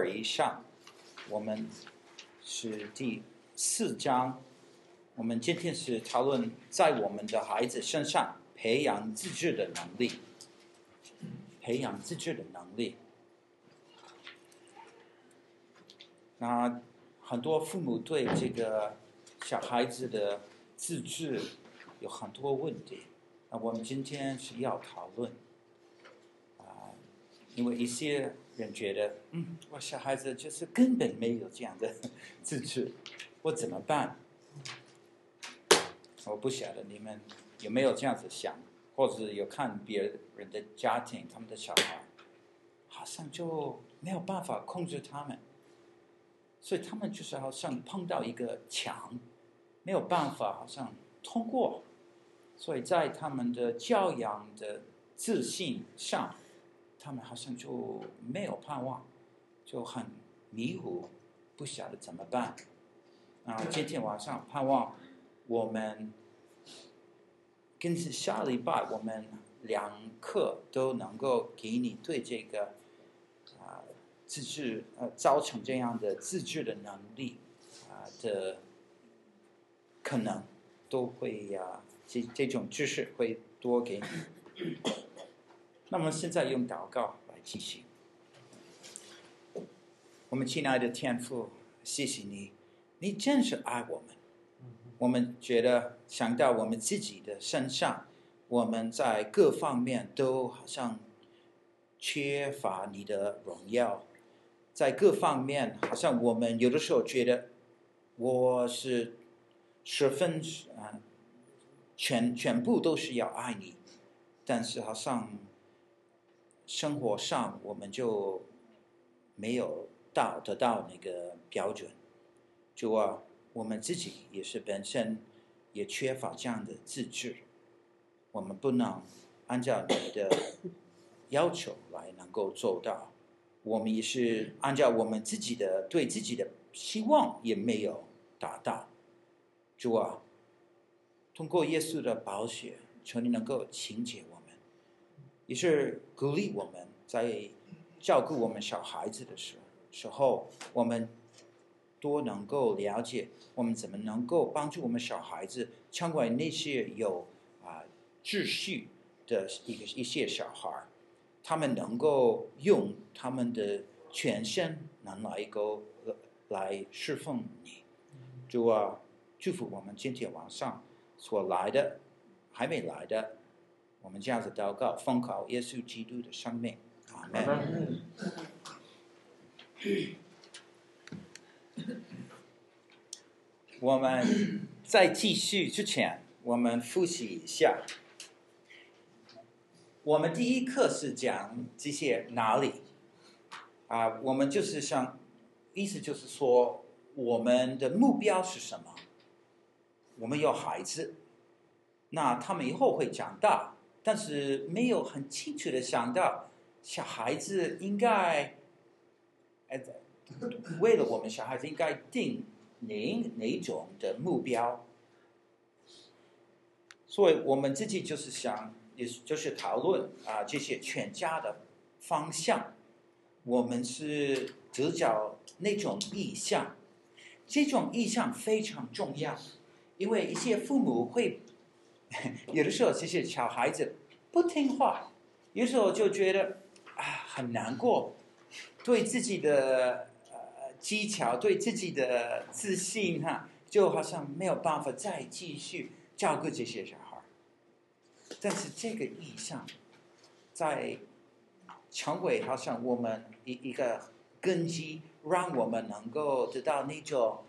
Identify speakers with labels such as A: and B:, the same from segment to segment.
A: 尔以上，我们是第四章。我们今天是讨论在我们的孩子身上培养自制的能力，培养自制的能力。那很多父母对这个小孩子的自制有很多问题。那我们今天是要讨论啊，因为一些人觉得，嗯，我小孩子就是根本没有这样的 自制，我怎么办？我不晓得你们有没有这样子想，或者有看别人的家庭，他们的小孩好像就没有办法控制他们，所以他们就是好像碰到一个墙，没有办法好像通过，所以在他们的教养的自信上，他们好像就没有盼望，就很迷糊，不晓得怎么办。啊，今天晚上盼望。我们跟下礼拜，我们两课都能够给你对这个啊自制呃造成这样的自制的能力啊的可能都会呀、啊，这这种知识会多给你。那么现在用祷告来进行。我们亲爱的天父，谢谢你，你真是爱我们。我们觉得想到我们自己的身上，我们在各方面都好像缺乏你的荣耀，在各方面好像我们有的时候觉得我是十分啊，全全部都是要爱你，但是好像生活上我们就没有到得到那个标准，主啊。我们自己也是本身也缺乏这样的自制，我们不能按照你的 要求来能够做到，我们也是按照我们自己的对自己的希望也没有达到。主啊，通过耶稣的宝血，求你能够清洁我们，也是鼓励我们在照顾我们小孩子的时候，时候我们。多能够了解我们怎么能够帮助我们小孩子成为那些有啊秩序的一个一些小孩，他们能够用他们的全身能来够来侍奉你，主啊，祝福我们今天晚上所来的还没来的，我们这样子祷告，奉靠耶稣基督的生命，阿门。我们在继续之前，我们复习一下。我们第一课是讲这些哪里啊？我们就是想，意思就是说，我们的目标是什么？我们有孩子，那他们以后会长大，但是没有很清楚的想到，小孩子应该，为了我们小孩子应该定。哪哪种的目标？所以我们自己就是想，也就是讨论啊这些全家的方向。我们是得着那种意向，这种意向非常重要，因为一些父母会 有的时候这些小孩子不听话，有时候就觉得啊很难过，对自己的呃。技巧对自己的自信哈，就好像没有办法再继续照顾这些小孩。但是这个意向，在成为好像我们一一个根基，让我们能够得到那种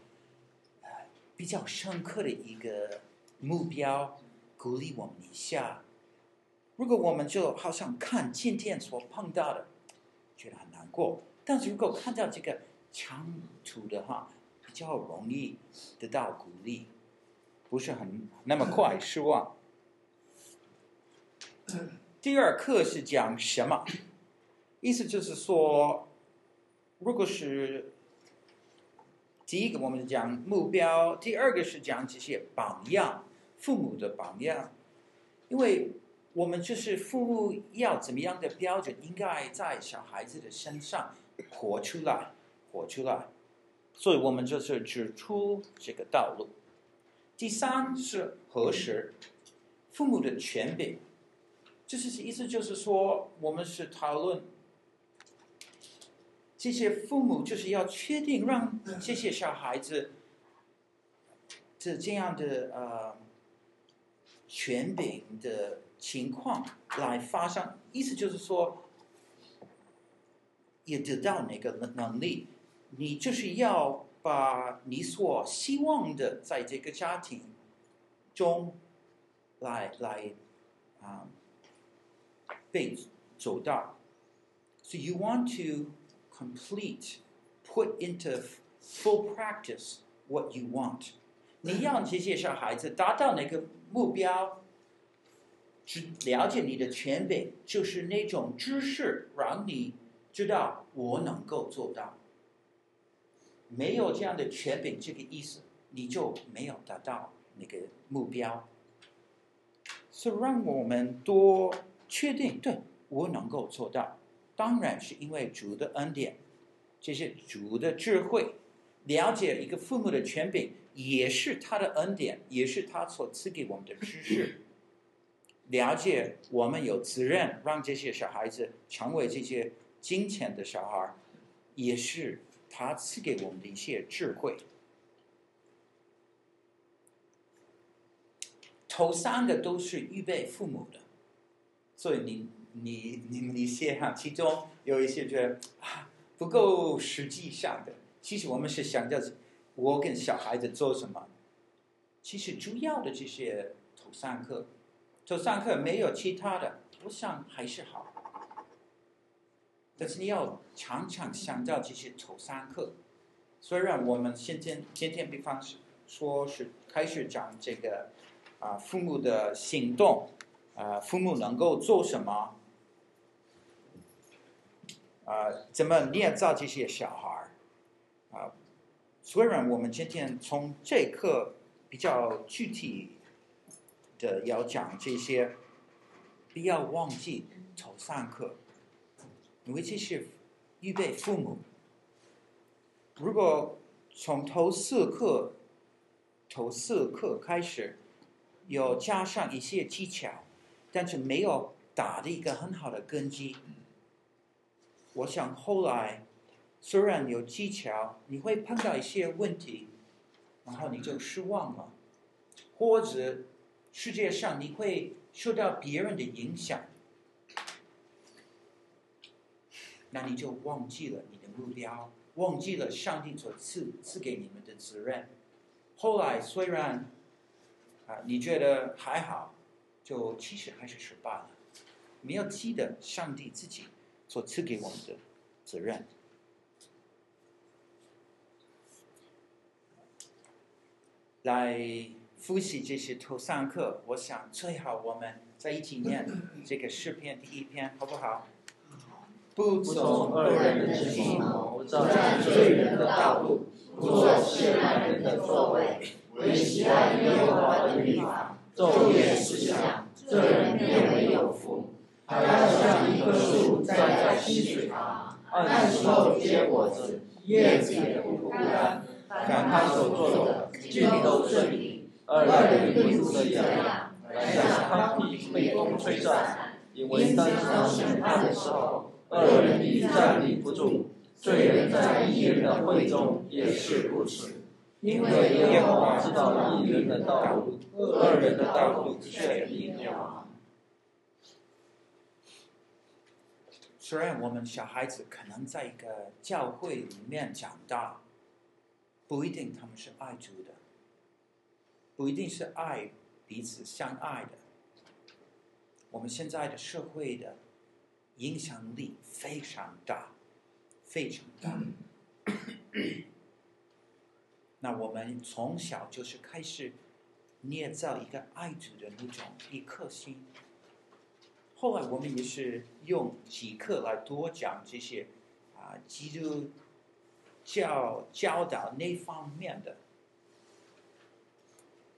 A: 比较深刻的一个目标，鼓励我们一下。如果我们就好像看今天所碰到的，觉得很难过，但是如果看到这个。长途的话比较容易得到鼓励，不是很那么快失望。第二课是讲什么？意思就是说，如果是第一个我们讲目标，第二个是讲这些榜样，父母的榜样，因为我们就是父母要怎么样的标准，应该在小孩子的身上活出来。活出来。所以我们就是指出这个道路。第三是核实父母的权柄，就是意思就是说，我们是讨论这些父母就是要确定让这些小孩子这这样的呃权柄的情况来发生，意思就是说，也得到那个能能力。你就是要把你所希望的在这个家庭中来来啊被走到，so you want to complete, put into full practice what you want。你要这些小孩子达到那个目标，只了解你的权柄，就是那种知识，让你知道我能够做到。没有这样的权柄，这个意思，你就没有达到那个目标。所以让我们多确定，对，我能够做到。当然是因为主的恩典，这是主的智慧，了解一个父母的权柄，也是他的恩典，也是他所赐给我们的知识。了解我们有责任让这些小孩子成为这些金钱的小孩，也是。他赐给我们的一些智慧，头三个都是预备父母的，所以你你你们一些哈，其中有一些觉得啊不够实际上的。其实我们是想着我跟小孩子做什么，其实主要的这些头三课，头三课没有其他的，我想还是好。但是你要常常想到这些头三课，虽然我们今天今天比方说是开始讲这个啊父母的行动，啊父母能够做什么，啊怎么捏造这些小孩，虽然我们今天从这课比较具体的要讲这些，不要忘记头三课。因为这是预备父母。如果从头四课、头四课开始，有加上一些技巧，但是没有打的一个很好的根基，我想后来虽然有技巧，你会碰到一些问题，然后你就失望了，或者世界上你会受到别人的影响。那你就忘记了你的目标，忘记了上帝所赐赐给你们的责任。后来虽然啊，你觉得还好，就其实还是失败了。没有记得上帝自己所赐给我们的责任。来复习这些头三课，我想最好我们在一起念这个诗篇第一篇，好不好？不从恶人的计谋，不占罪人的道路，不坐亵慢人的座位，唯喜爱耶和华的律法，昼夜思想，这人便为有福。他要像一棵树栽在溪水旁，按时候结果子，叶子也不枯干。凡他所做的，尽都顺利。恶人不如这样，来向他被风吹散，因为当时审判的时候。二人必站立不住，罪人在义人的会中也是如此。因为耶和华知道一人的道路，二人的道路却必灭亡。虽然我们小孩子可能在一个教会里面长大，不一定他们是爱主的，不一定是爱彼此相爱的。我们现在的社会的。影响力非常大，非常大。那我们从小就是开始捏造一个爱主的那种一颗心。后来我们也是用几课来多讲这些啊，基督教教导那方面的。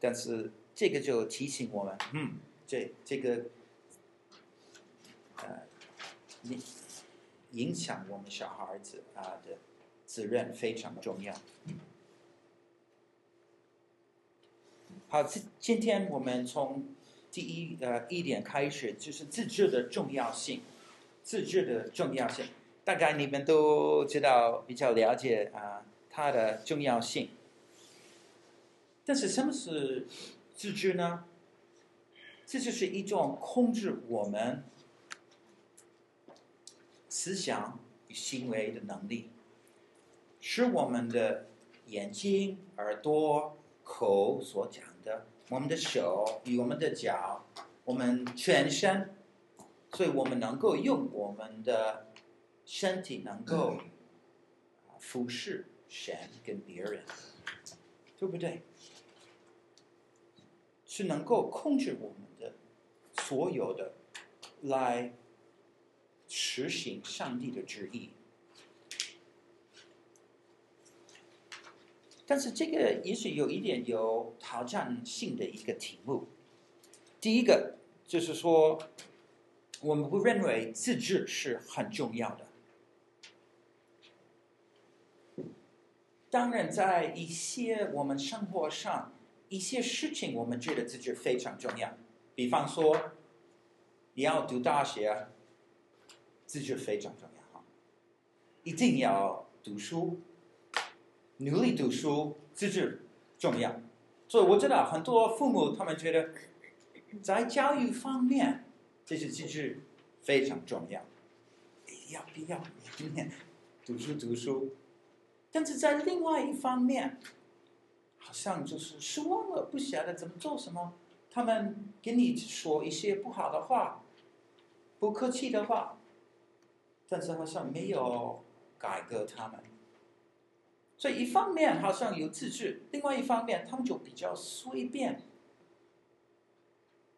A: 但是这个就提醒我们，嗯，这这个。呃影影响我们小孩子啊的责任非常重要。好，今今天我们从第一呃一点开始，就是自制的重要性，自制的重要性，大概你们都知道，比较了解啊、呃、它的重要性。但是什么是自制呢？这就是一种控制我们思想与行为的能力，使我们的眼睛、耳朵、口所讲的，我们的手与我们的脚，我们全身，所以我们能够用我们的身体能够服侍神跟别人，对不对？是能够控制我们的所有的，来实行上帝的旨意。但是这个也许有一点有挑战性的一个题目。第一个就是说，我们不认为自治是很重要的。当然，在一些我们生活上。一些事情我们觉得自治非常重要，比方说，你要读大学，自治非常重要哈，一定要读书，努力读书，自治重要。所以我知道很多父母他们觉得，在教育方面，这些机制非常重要，要不要今天读书读书？但是在另外一方面。好像就是失望了，不晓得怎么做什么。他们跟你说一些不好的话，不客气的话，但是好像没有改革他们。所以一方面好像有自制，另外一方面他们就比较随便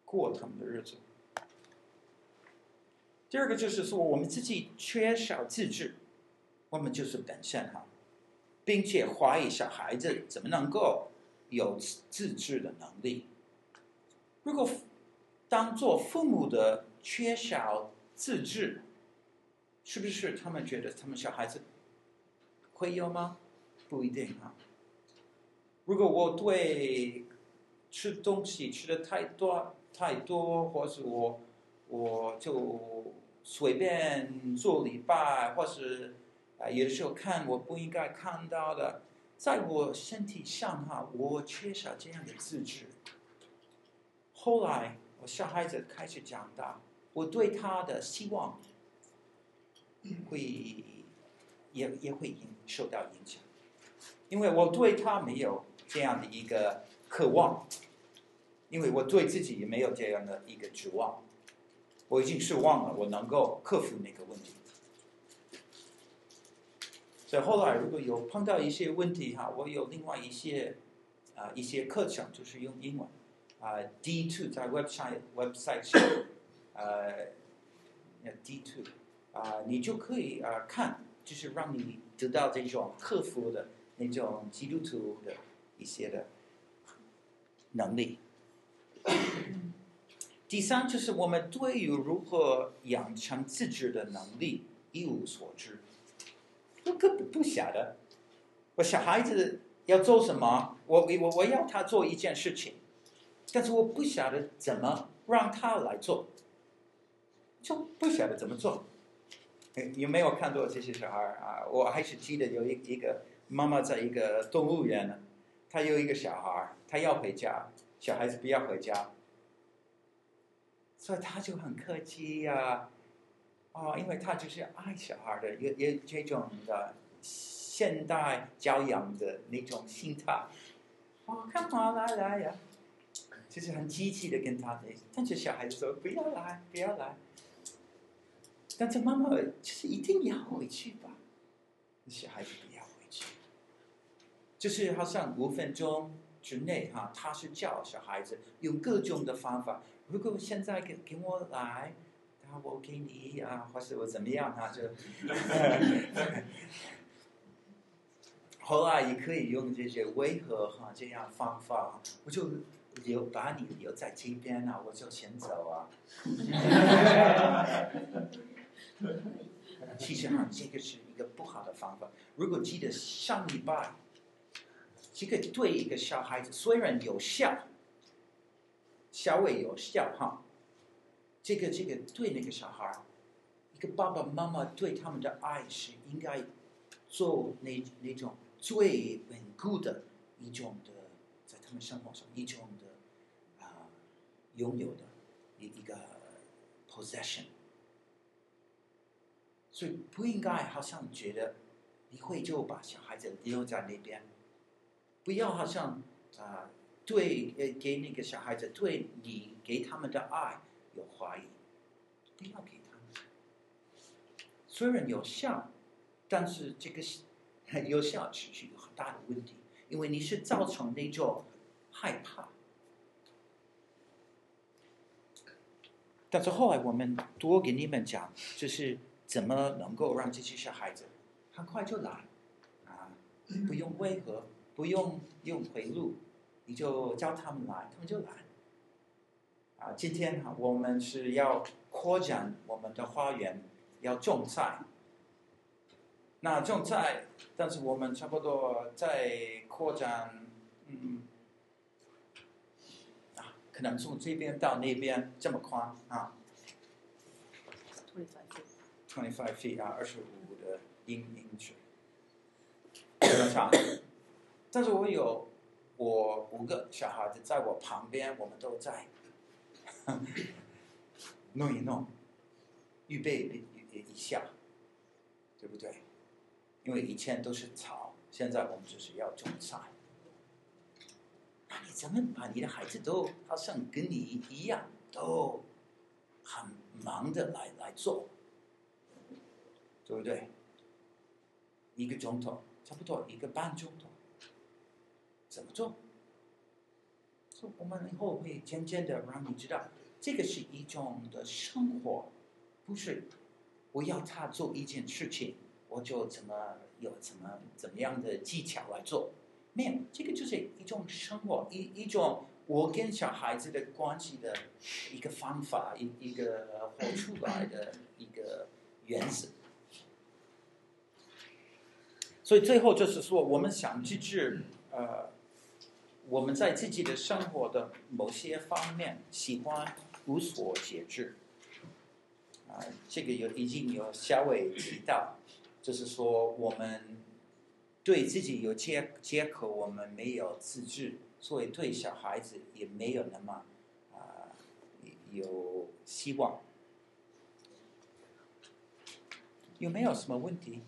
A: 过他们的日子。第二个就是说，我们自己缺少自制，我们就是本身哈。并且怀疑小孩子怎么能够有自制的能力。如果当做父母的缺少自制，是不是他们觉得他们小孩子会有吗？不一定啊。如果我对吃东西吃的太多太多，或是我我就随便做礼拜，或是。啊，有的时候看我不应该看到的，在我身体上哈，我缺少这样的自制。后来我小孩子开始长大，我对他的希望会也也会影受到影响，因为我对他没有这样的一个渴望，因为我对自己也没有这样的一个指望，我已经失望了，我能够克服那个问题。所以后来如果有碰到一些问题哈，我有另外一些啊、一些课程，就是用英文啊、D two 在 website website 上呃 D two 啊，你就可以啊、看，就是让你得到这种克服的那种基督徒的一些的能力。第三就是我们对于如何养成自制的能力一无所知。我根本不晓得，我小孩子要做什么，我我我要他做一件事情，但是我不晓得怎么让他来做，就不晓得怎么做。有没有看到这些小孩啊？我还是记得有一一个妈妈在一个动物园呢，她有一个小孩，她要回家，小孩子不要回家，所以她就很客气呀、哦，因为他就是爱小孩的，有有这种的现代教养的那种心态。哦，干嘛来来呀？就是很积极的跟他的，但是小孩子说不要来，不要来。但是妈妈就是一定要回去吧？小孩子不要回去，就是好像五分钟之内哈，他是教小孩子用各种的方法。如果现在跟跟我来。啊，我给你啊，或是我怎么样啊？就，后来也可以用这些为何哈这样方法，我就留把你留在这边啊，我就先走啊。其实哈，这个是一个不好的方法。如果记得上礼拜，这个对一个小孩子虽然有效，稍微有效哈，这个这个对那个小孩，一个爸爸妈妈对他们的爱是应该做那那种最稳固的一种的，在他们生活上一种的啊、拥有的一一个 possession。所以不应该好像觉得你会就把小孩子留在那边，不要好像啊、对呃给那个小孩子对你给他们的爱有怀疑，不要给他们。虽然有效，但是这个 有效持续有很大的问题，因为你是造成那种害怕。但是后来我们多给你们讲，就是。怎么能够让这些小孩子很快就来啊？不用威吓，不用用回路，你就叫他们来，他们就来。啊，今天哈，我们是要扩展我们的花园，要种菜。那种菜，但是我们差不多在扩展，嗯，啊，可能从这边到那边这么宽啊。Twenty five feet 啊，二十五的英英尺，比较长。但是我有我五个小孩子在我旁边，我们都在 弄一弄，预备一下，对不对？因为以前都是草，现在我们就是要种菜。那你怎么把你的孩子都好像跟你一样，都很忙的来来做？对不对？一个钟头，差不多一个半钟头，怎么做？所以我们以后会渐渐的让你知道，这个是一种的生活，不是我要他做一件事情，我就怎么有怎么怎么样的技巧来做。没有，这个就是一种生活，一一种我跟小孩子的关系的一个方法，一一个活出来的一个原则。所以最后就是说，我们想自制，呃，我们在自己的生活的某些方面喜欢无所节制，啊、这个有已经有稍微提到，就是说我们对自己有借借口，我们没有自制，所以对小孩子也没有那么啊、有希望。有没有什么问题？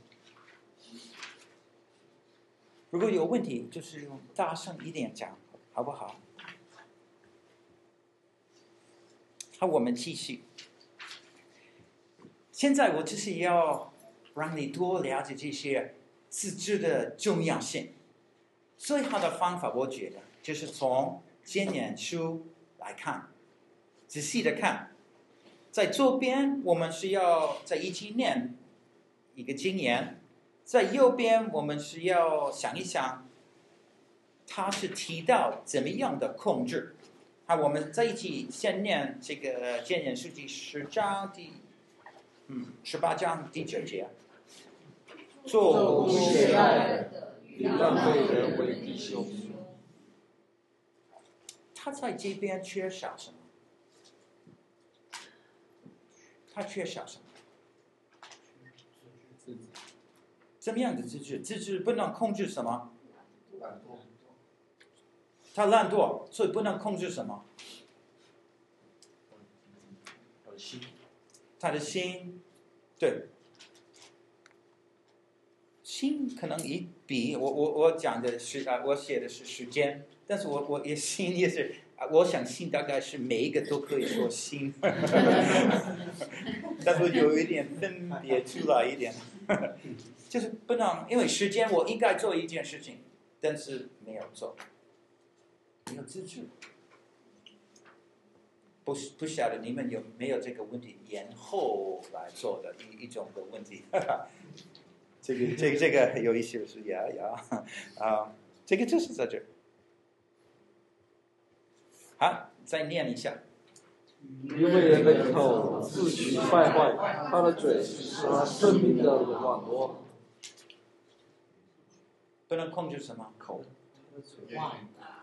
A: 如果有问题，就是用大声一点讲，好不好？好，我们继续。现在我就是要让你多了解这些自制的重要性。最好的方法，我觉得就是从箴言书来看，仔细的看。在左边，我们是要在一起念一个经言。在右边，我们是要想一想，他是提到怎么样的控制。啊，我们在一起先念这个《建言书》第十章第，嗯，十八章第九节。做不懈怠的与浪费人为弟兄。他在这边缺少什么？他缺少什么？什么样的自制？自制不能控制什么？他懒惰，所以不能控制什么？心。他的心，对。心可能一比我我我讲的是啊，我写的是时间，但是我我也心也是啊，我想心大概是每一个都可以说心，但是有一点分别出来一点。就是不能，因为时间我应该做一件事情，但是没有做，没有自制。不不晓得你们有没有这个问题，延后来做的一一种的问题。这个这个这个有意思是呀呀啊，这个就是在这儿。好，再念一下。
B: 因为人的口自取败坏，他的嘴是他生命的网罗。
A: 不能控制什么？
B: 口。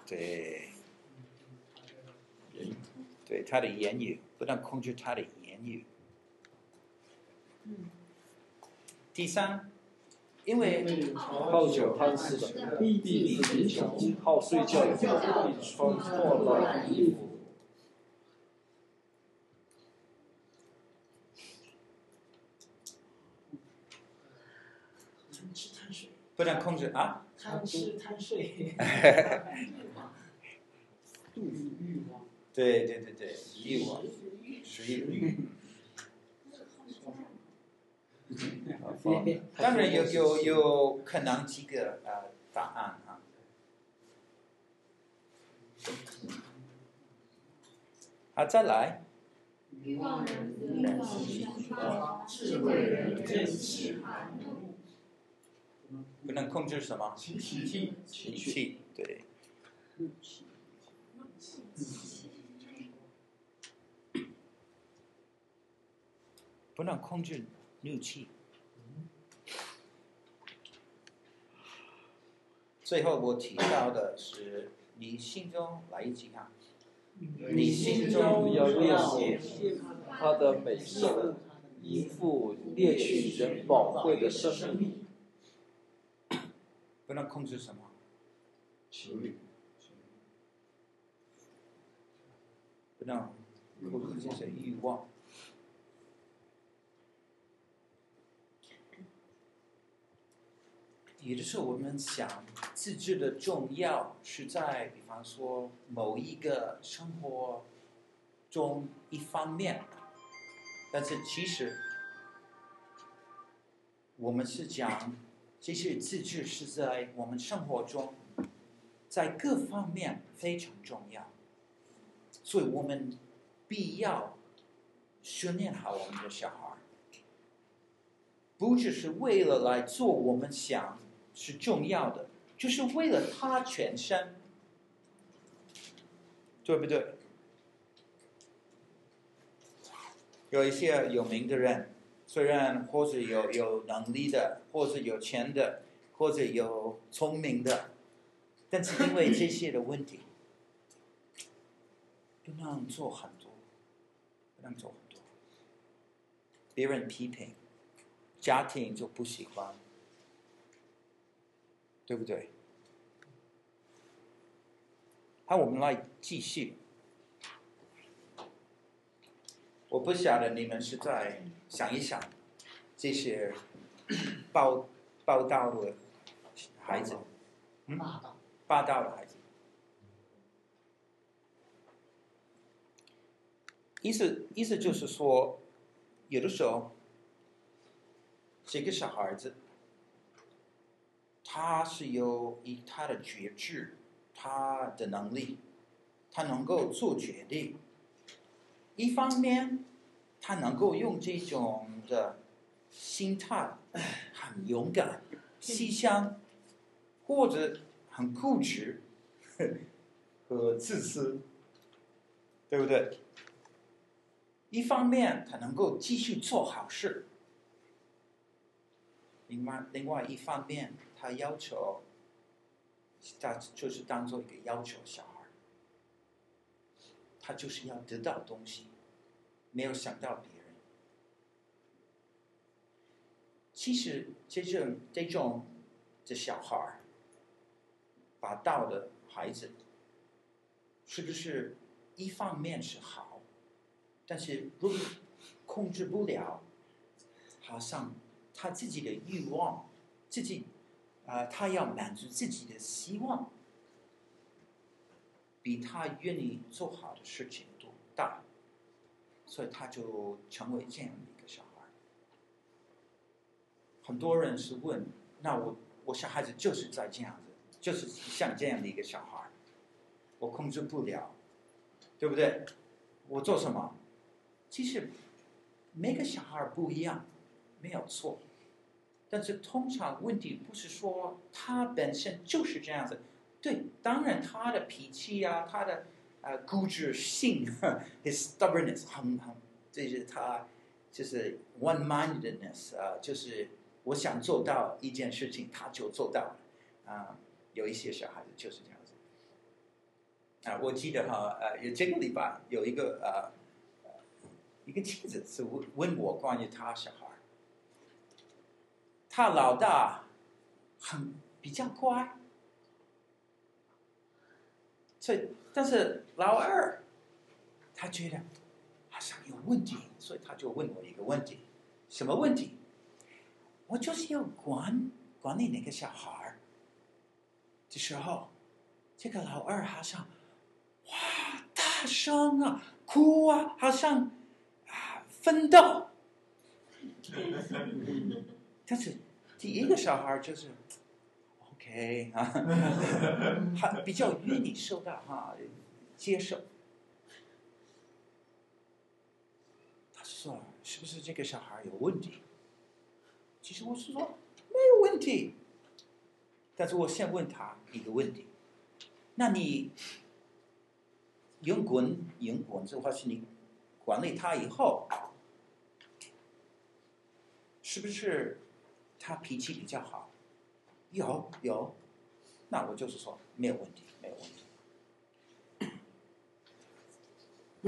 A: 对。对他的言语，不能控制他的言语。第三，因为
B: 好酒贪吃的，必必贫穷；好睡觉的，必穿破烂衣服。
A: 不能控制啊！
C: 贪吃贪睡。
A: 对对对对，欲望，食欲。当然有有有可能几个呃答案啊。好，再来。不能控制什么？
B: 情绪，
A: 情绪，对。不能控制怒气。最后我提到的是，你心中来一句啊，你心中
B: 要练习他的美色，一副猎取人宝贵的生命。
A: 不能控制什么？
B: 情欲。
A: 不能控制这些欲望。有的时候，我们想自制的重要是在，比方说某一个生活中一方面，但是其实我们是讲这些自制是在我们生活中，在各方面非常重要，所以我们必要训练好我们的小孩，不只是为了来做我们想。是重要的，就是为了他全身，对不对？有一些有名的人，虽然或者有有能力的，或者有钱的，或者有聪明的，但是因为这些的问题，不能做很多，不能做很多，别人批评，家庭就不喜欢。对不对？好，我们来继续。我不晓得你们是在想一想这些报报道的孩子，嗯，霸道的孩子。意思意思就是说，有的时候这个小孩子。他是有以他的觉知，他的能力，他能够做决定。一方面，他能够用这种的心态，很勇敢、细想，或者很固执 和自私，对不对？一方面，他能够继续做好事。另外，另外一方面。他要求，他就是当做一个要求小孩，他就是要得到东西，没有想到别人。其实这种这种的小孩，霸道的孩子，是不是一方面是好，但是如果控制不了，好像他自己的欲望，自己。啊、他要满足自己的希望，比他愿意做好的事情都大，所以他就成为这样的一个小孩。很多人是问：那我我小孩子就是在这样子，就是像这样的一个小孩，我控制不了，对不对？我做什么？其实每个小孩不一样，没有错。但是通常问题不是说他本身就是这样子，对，当然他的脾气啊，他的呃固执性，his stubbornness 很很，这是他就是 one-mindedness 啊，就是我想做到一件事情，他就做到了，啊，有一些小孩子就是这样子。啊，我记得哈，呃，有这个礼拜有一个呃，一个妻子是问问我关于他小孩，他老大很比较乖，所以但是老二他觉得好像有问题，所以他就问我一个问题，什么问题？我就是要管管理那个小孩的时候，这个老二好像哇大声啊，哭啊，好像啊奋斗。但是第一个小孩就是 OK 啊，他比较愿意受到哈接受。他说是不是这个小孩有问题？其实我是说没有问题，但是我先问他一个问题：那你用滚用滚这话是你管理他以后，是不是他脾气比较好？有有，那我就是说没有问题，没有问题。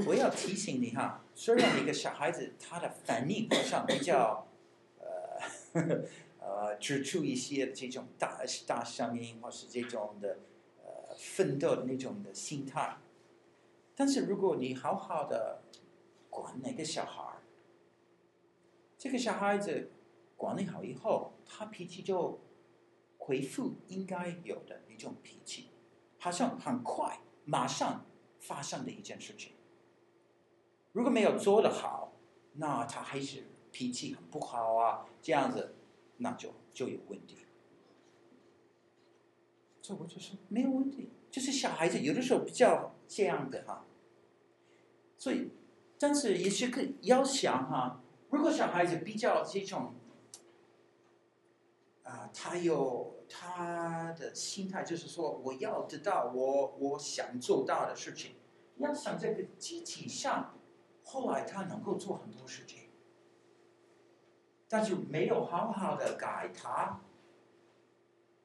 A: 我要提醒你哈，虽然一个小孩子他的反应好像比较。呃，呃指出一些这种大大声音，或是这种的呃奋斗的那种的心态。但是如果你好好的管那个小孩，这个小孩子管理好以后，他脾气就回复应该有的一种脾气，好像很快马上发生的一件事情。如果没有做得好，那他还是。脾气很不好啊，这样子，那就就有问题。这我就是没有问题，就是小孩子有的时候比较这样的哈。所以，但是也是可要想哈，如果小孩子比较这种，啊，他有他的心态，就是说我要得到我我想做到的事情，要想这个积极上，后来他能够做很多事情。但是没有好好的改他，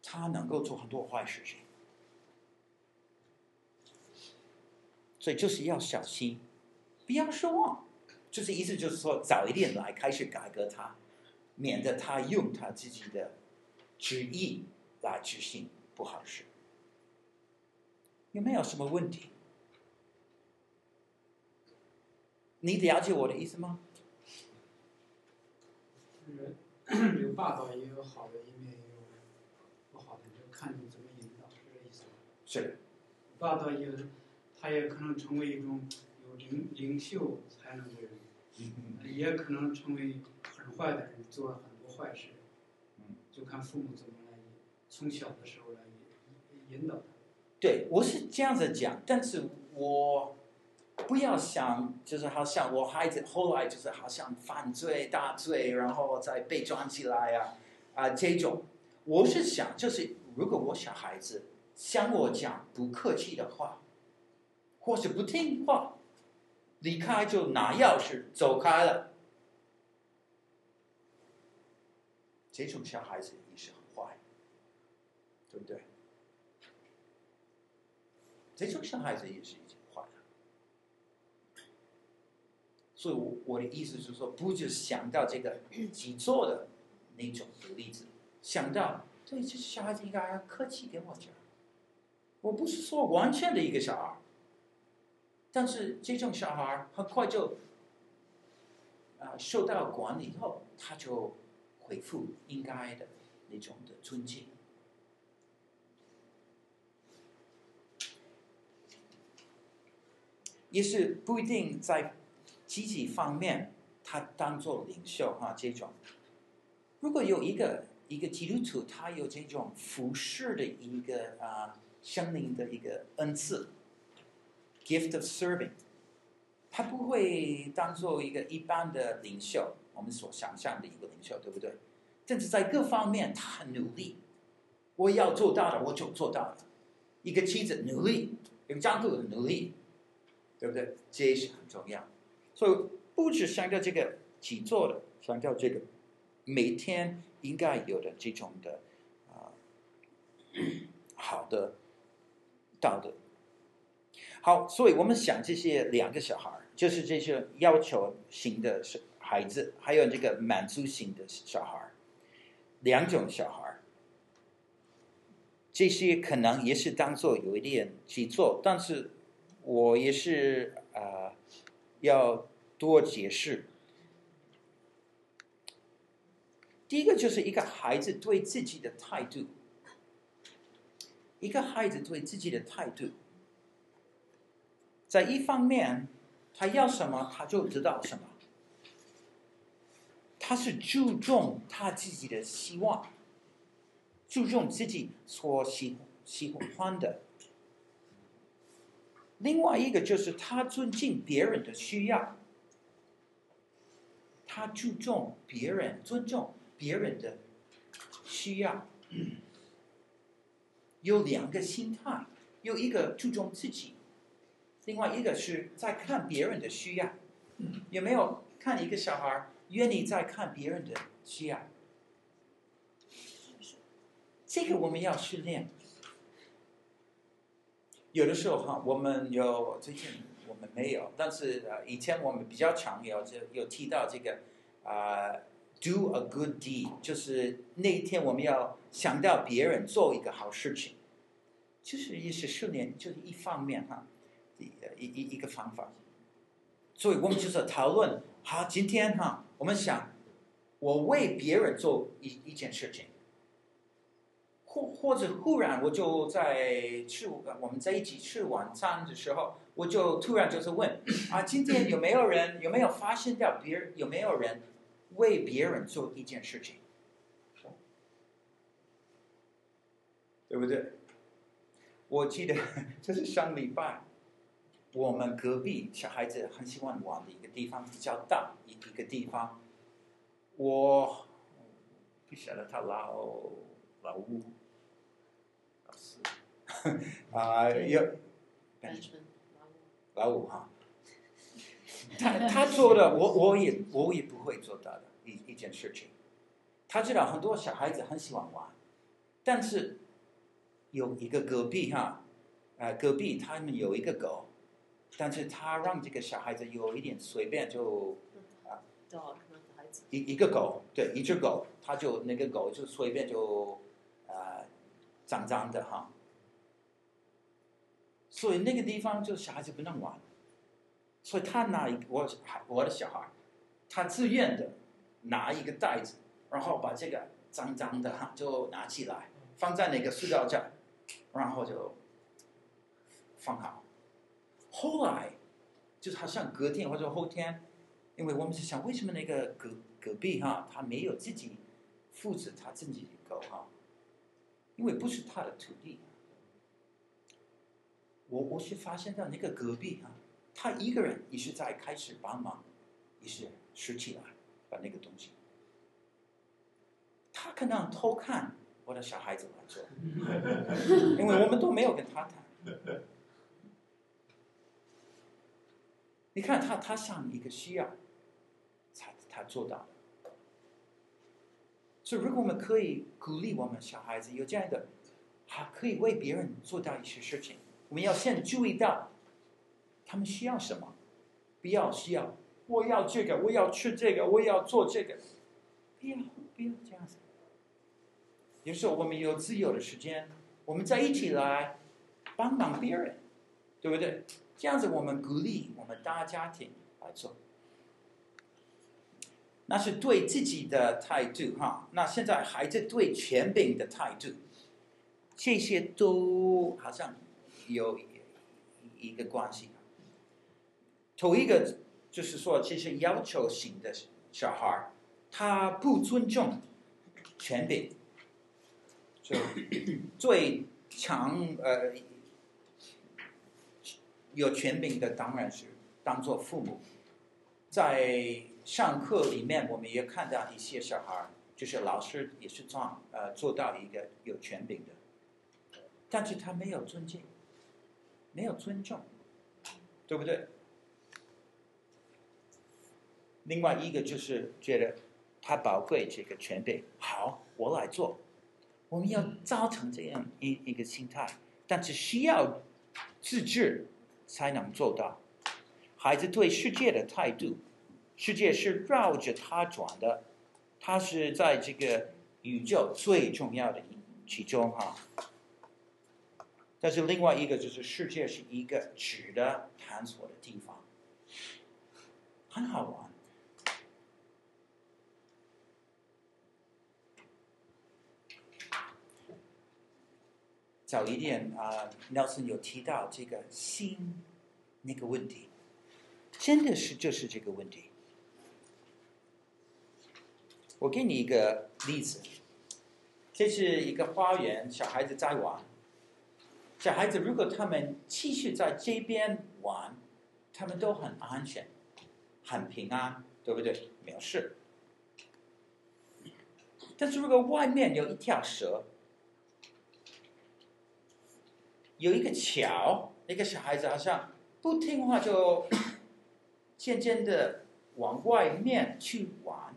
A: 他能够做很多坏事情，所以就是要小心，不要失望。就是意思就是说，早一点来开始改革他，免得他用他自己的旨意来执行不好事。有没有什么问题？你了解我的意思吗？
C: 是有霸道，也有好的一面，也有不好的，就看你怎么引导，是这意思吗？
A: 是。
C: 霸道也，他也可能成为一种有领领袖才能的人，嗯，也可能成为很坏的人，做了很多坏事。嗯，就看父母怎么来从小的时候来引引导他。
A: 对，我是这样子讲，但是我。不要想，就是好像我孩子后来就是好像犯罪大罪，然后再被抓起来呀，啊，啊这种，我是想就是如果我小孩子向我讲不客气的话，或是不听话，离开就拿钥匙走开了，这种小孩子，对不对？这种小孩子也是。所以，我我的意思是说，不只想到这个几座的那种的例子，想到对，这小孩子应该要客气跟我讲。我不是说完全的一个小孩，但是这种小孩很快就啊受到管理后，他就恢复应该的那种的尊敬，也是不一定在。积极方面，他当做领袖哈，这种。如果有一个一个基督徒，他有这种服侍的一个啊圣灵的一个恩赐，gift of serving，他不会当做一个一般的领袖，我们所想象的一个领袖，对不对？但是在各方面他很努力，我要做到的我就做到了。一个妻子努力，一个丈夫努力，对不对？这也是很重要。所以不只强调这个起坐的，强调这个每天应该有的这种的啊、呃、的道德。好，所以我们想这些两个小孩，就是这些要求型的孩子，还有这个满足型的小孩，两种小孩，这些可能也是当做有一点去做，但是我也是啊、要多解释。第一个就是一个孩子对自己的态度，一个孩子对自己的态度，在一方面，他要什么他就知道什么，他是注重他自己的希望，注重自己所喜喜欢的。另外一个就是他尊敬别人的需要，他注重别人尊重。别人的需要，有两个心态，有一个注重自己，另外一个是在看别人的需要。有没有看一个小孩愿意在看别人的需要？这个我们要训练。有的时候哈，我们有最近我们没有，但是呃，以前我们比较常有就有提到这个啊。Do a good deed，就是那一天我们要想到别人做一个好事情，就是也是训练，就是一方面哈，一一一一个方法。所以我们就是讨论，好，今天哈，我们想我为别人做一一件事情，或或者忽然我就在吃我们在一起吃晚餐的时候，我就突然就是问啊，今天有没有人有没有发现到别人有没有人？为别人做一件事情，对不对？我记得 这是上礼拜，我们隔壁小孩子很喜欢玩的一个地方，比较大一一个地方。我不晓得他老老屋，啊，有老五哈。他他做的，我我也我也不会做到的一一件事情。他知道很多小孩子很喜欢玩，但是有一个隔壁哈，呃，隔壁他们有一个狗，但是他让这个小孩子有一点随便就啊，一一个狗，对，一只狗，他就那个狗就随便就啊，脏脏的哈，所以那个地方就小孩子不能玩。所以他拿一个我我的小孩，他自愿的拿一个袋子，然后把这个脏脏的哈就拿起来，放在那个塑料袋，然后就放好。后来就好像隔天或者后天，因为我们是想为什么那个隔隔壁哈他没有自己负责他自己的狗哈，因为不是他的土地。我我是发现到那个隔壁啊。他一个人也是在开始帮忙，也是拾起来把那个东西。他可能偷看我的小孩子来做，因为我们都没有跟他谈。你看他，他像一个需要，才他做到的。所以，如果我们可以鼓励我们小孩子有这样的，还可以为别人做到一些事情，我们要先注意到。他们需要什么？不要需要，我要这个，我要吃这个，我要做这个。不要，不要这样子。有时候我们有自由的时间，我们再一起来帮忙别人，对不对？这样子我们鼓励我们大家庭来做，那是对自己的态度哈。那现在孩子对权柄的态度，这些都好像有一个关系。头一个就是说，这些要求型的小孩，他不尊重权柄，就最强呃有权柄的当然是当做父母。在上课里面，我们也看到一些小孩，就是老师也是做呃做到一个有权柄的，但是他没有尊敬，没有尊重，对不对？另外一个就是觉得他宝贵这个权柄，好，我来做，我们要造成这样一一个心态，但是需要自制才能做到。孩子对世界的态度，世界是绕着他转的，他是在这个宇宙最重要的其中哈。但是另外一个就是世界是一个值得探索的地方，很好玩。早一点啊，Nelson 有提到这个心那个问题，真的是就是这个问题。我给你一个例子，这是一个花园，小孩子在玩。小孩子如果他们继续在这边玩，他们都很安全，很平安，对不对？没有事。但是如果外面有一条蛇，有一个桥，那个小孩子好像不听话，就 渐渐的往外面去玩，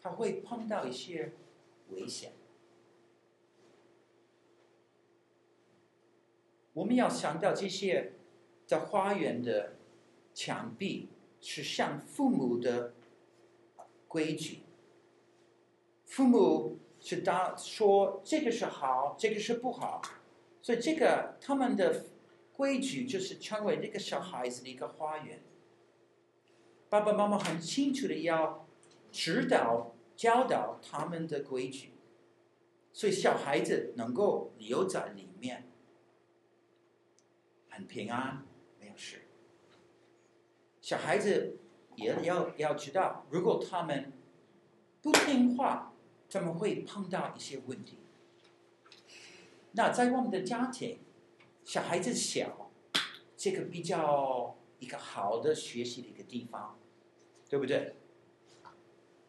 A: 他会碰到一些危险。我们要想到这些，在花园的墙壁是像父母的规矩，父母是当说这个是好，这个是不好。所以这个他们的规矩就是成为那个小孩子的一个花园。爸爸妈妈很清楚的要指导、教导他们的规矩，所以小孩子能够留在里面，很平安，没有事。小孩子也要要知道，如果他们不听话，他们会碰到一些问题。那在我们的家庭，小孩子小，这个比较一个好的学习的一个地方，对不对？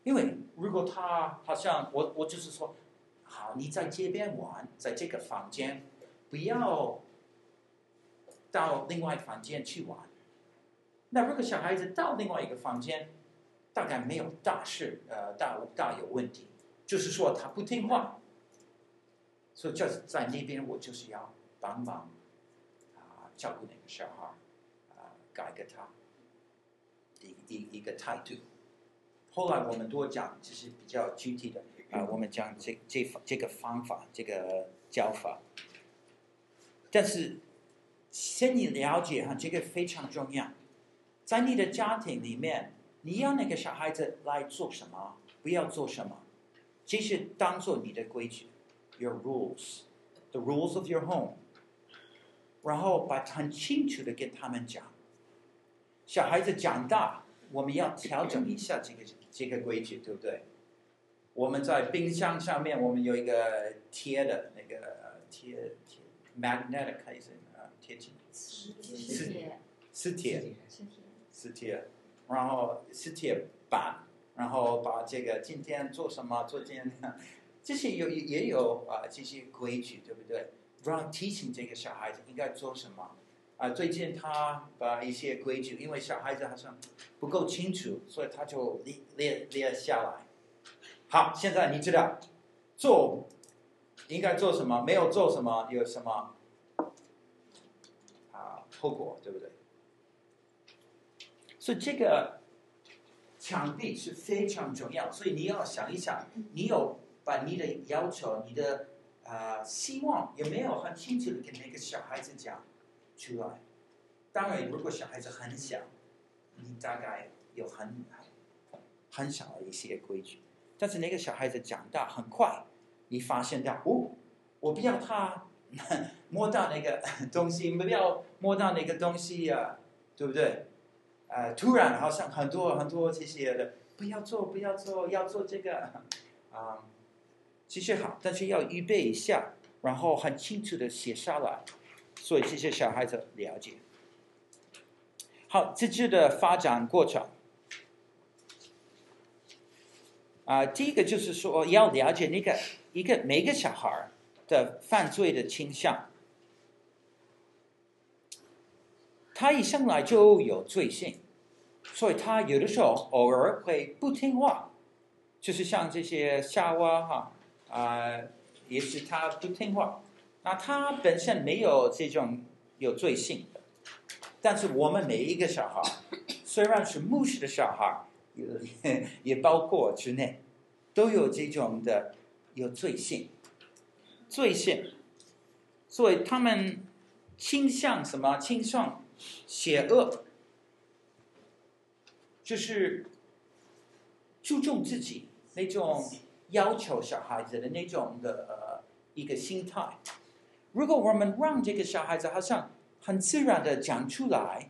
A: 因为如果他好像我，我就是说，好，你在这边玩，在这个房间，不要到另外房间去玩。那如果小孩子到另外一个房间，大概没有大事，呃，大大有问题，就是说他不听话。所以就是在那边，我就是要帮忙啊，照顾那个小孩啊，改个他一一一个态度。后来我们多讲，就是比较具体的啊，我们讲这这这个方法，这个教法。但是先你了解哈，这个非常重要。在你的家庭里面，你要那个小孩子来做什么，不要做什么，这是当做你的规矩。Your rules, the rules of your home，然后把很清楚的跟他们讲。小孩子长大，我们要调整一下这个这个规矩，对不对？我们在冰箱上面，我们有一个贴的那个贴贴 magnetic 还是啊贴纸？磁铁，磁铁，磁铁，然后磁铁板，然后把这个今天做什么，做今天。这些有也有啊，这些规矩对不对？让提醒这个小孩子应该做什么啊？最近他把一些规矩，因为小孩子好像不够清楚，所以他就列列列下来。好，现在你知道做应该做什么，没有做什么有什么啊后果，对不对？所以这个墙壁是非常重要，所以你要想一想，你有。把你的要求、你的啊、希望有没有很清楚的跟那个小孩子讲出来？当然，如果小孩子很小，你大概有很很很少的一些规矩。但是那个小孩子长大很快，你发现到哦，我不要他摸到那个东西，不要摸到那个东西呀、啊，对不对？呃，突然好像很多很多这些的，不要做，不要做，要做这个啊。其实好，但是要预备一下，然后很清楚的写下来，所以这些小孩子了解。好，自制的发展过程。啊、第一个就是说要了解那个一个每个小孩的犯罪的倾向，他一生来就有罪性，所以他有的时候偶尔会不听话，就是像这些夏娃哈。啊，也许他不听话，那他本身没有这种有罪性的，但是我们每一个小孩，虽然是牧师的小孩，也也包括之内，都有这种的有罪性，罪性，所以他们倾向什么？倾向邪恶，就是注重自己那种。要求小孩子的那种的呃一个心态，如果我们让这个小孩子好像很自然的讲出来，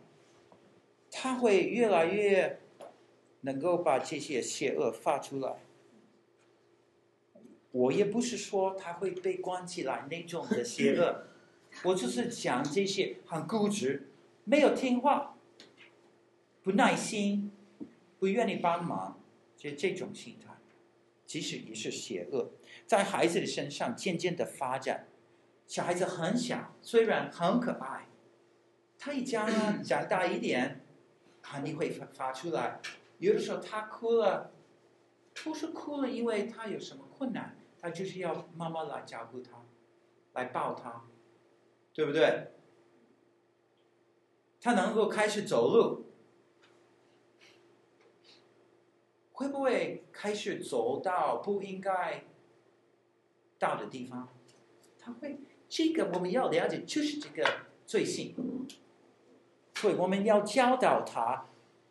A: 他会越来越能够把这些邪恶发出来。我也不是说他会被关起来那种的邪恶，我就是讲这些很固执、没有听话、不耐心、不愿意帮忙，就这种心态。其实也是邪恶，在孩子的身上渐渐的发展。小孩子很小，虽然很可爱，他一将长大一点，啊，你会发发出来。有的时候他哭了，不是哭了，因为他有什么困难，他就是要妈妈来照顾他，来抱他，对不对？他能够开始走路。会不会开始走到不应该到的地方？他会，这个我们要了解，就是这个罪性。所以我们要教导他，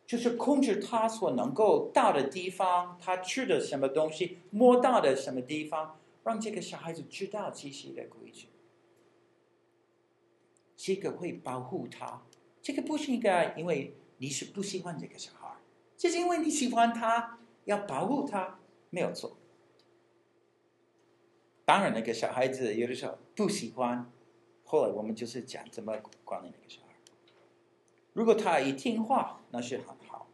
A: 就是控制他所能够到的地方，他吃的什么东西，摸到的什么地方，让这个小孩子知道这些的规矩。这个会保护他。这个不是应该，因为你是不喜欢这个小孩。就是因为你喜欢他，要保护他，没有错。当然，那个小孩子有的时候不喜欢，后来我们就是讲怎么管理那个小孩。如果他一听话，那是很好。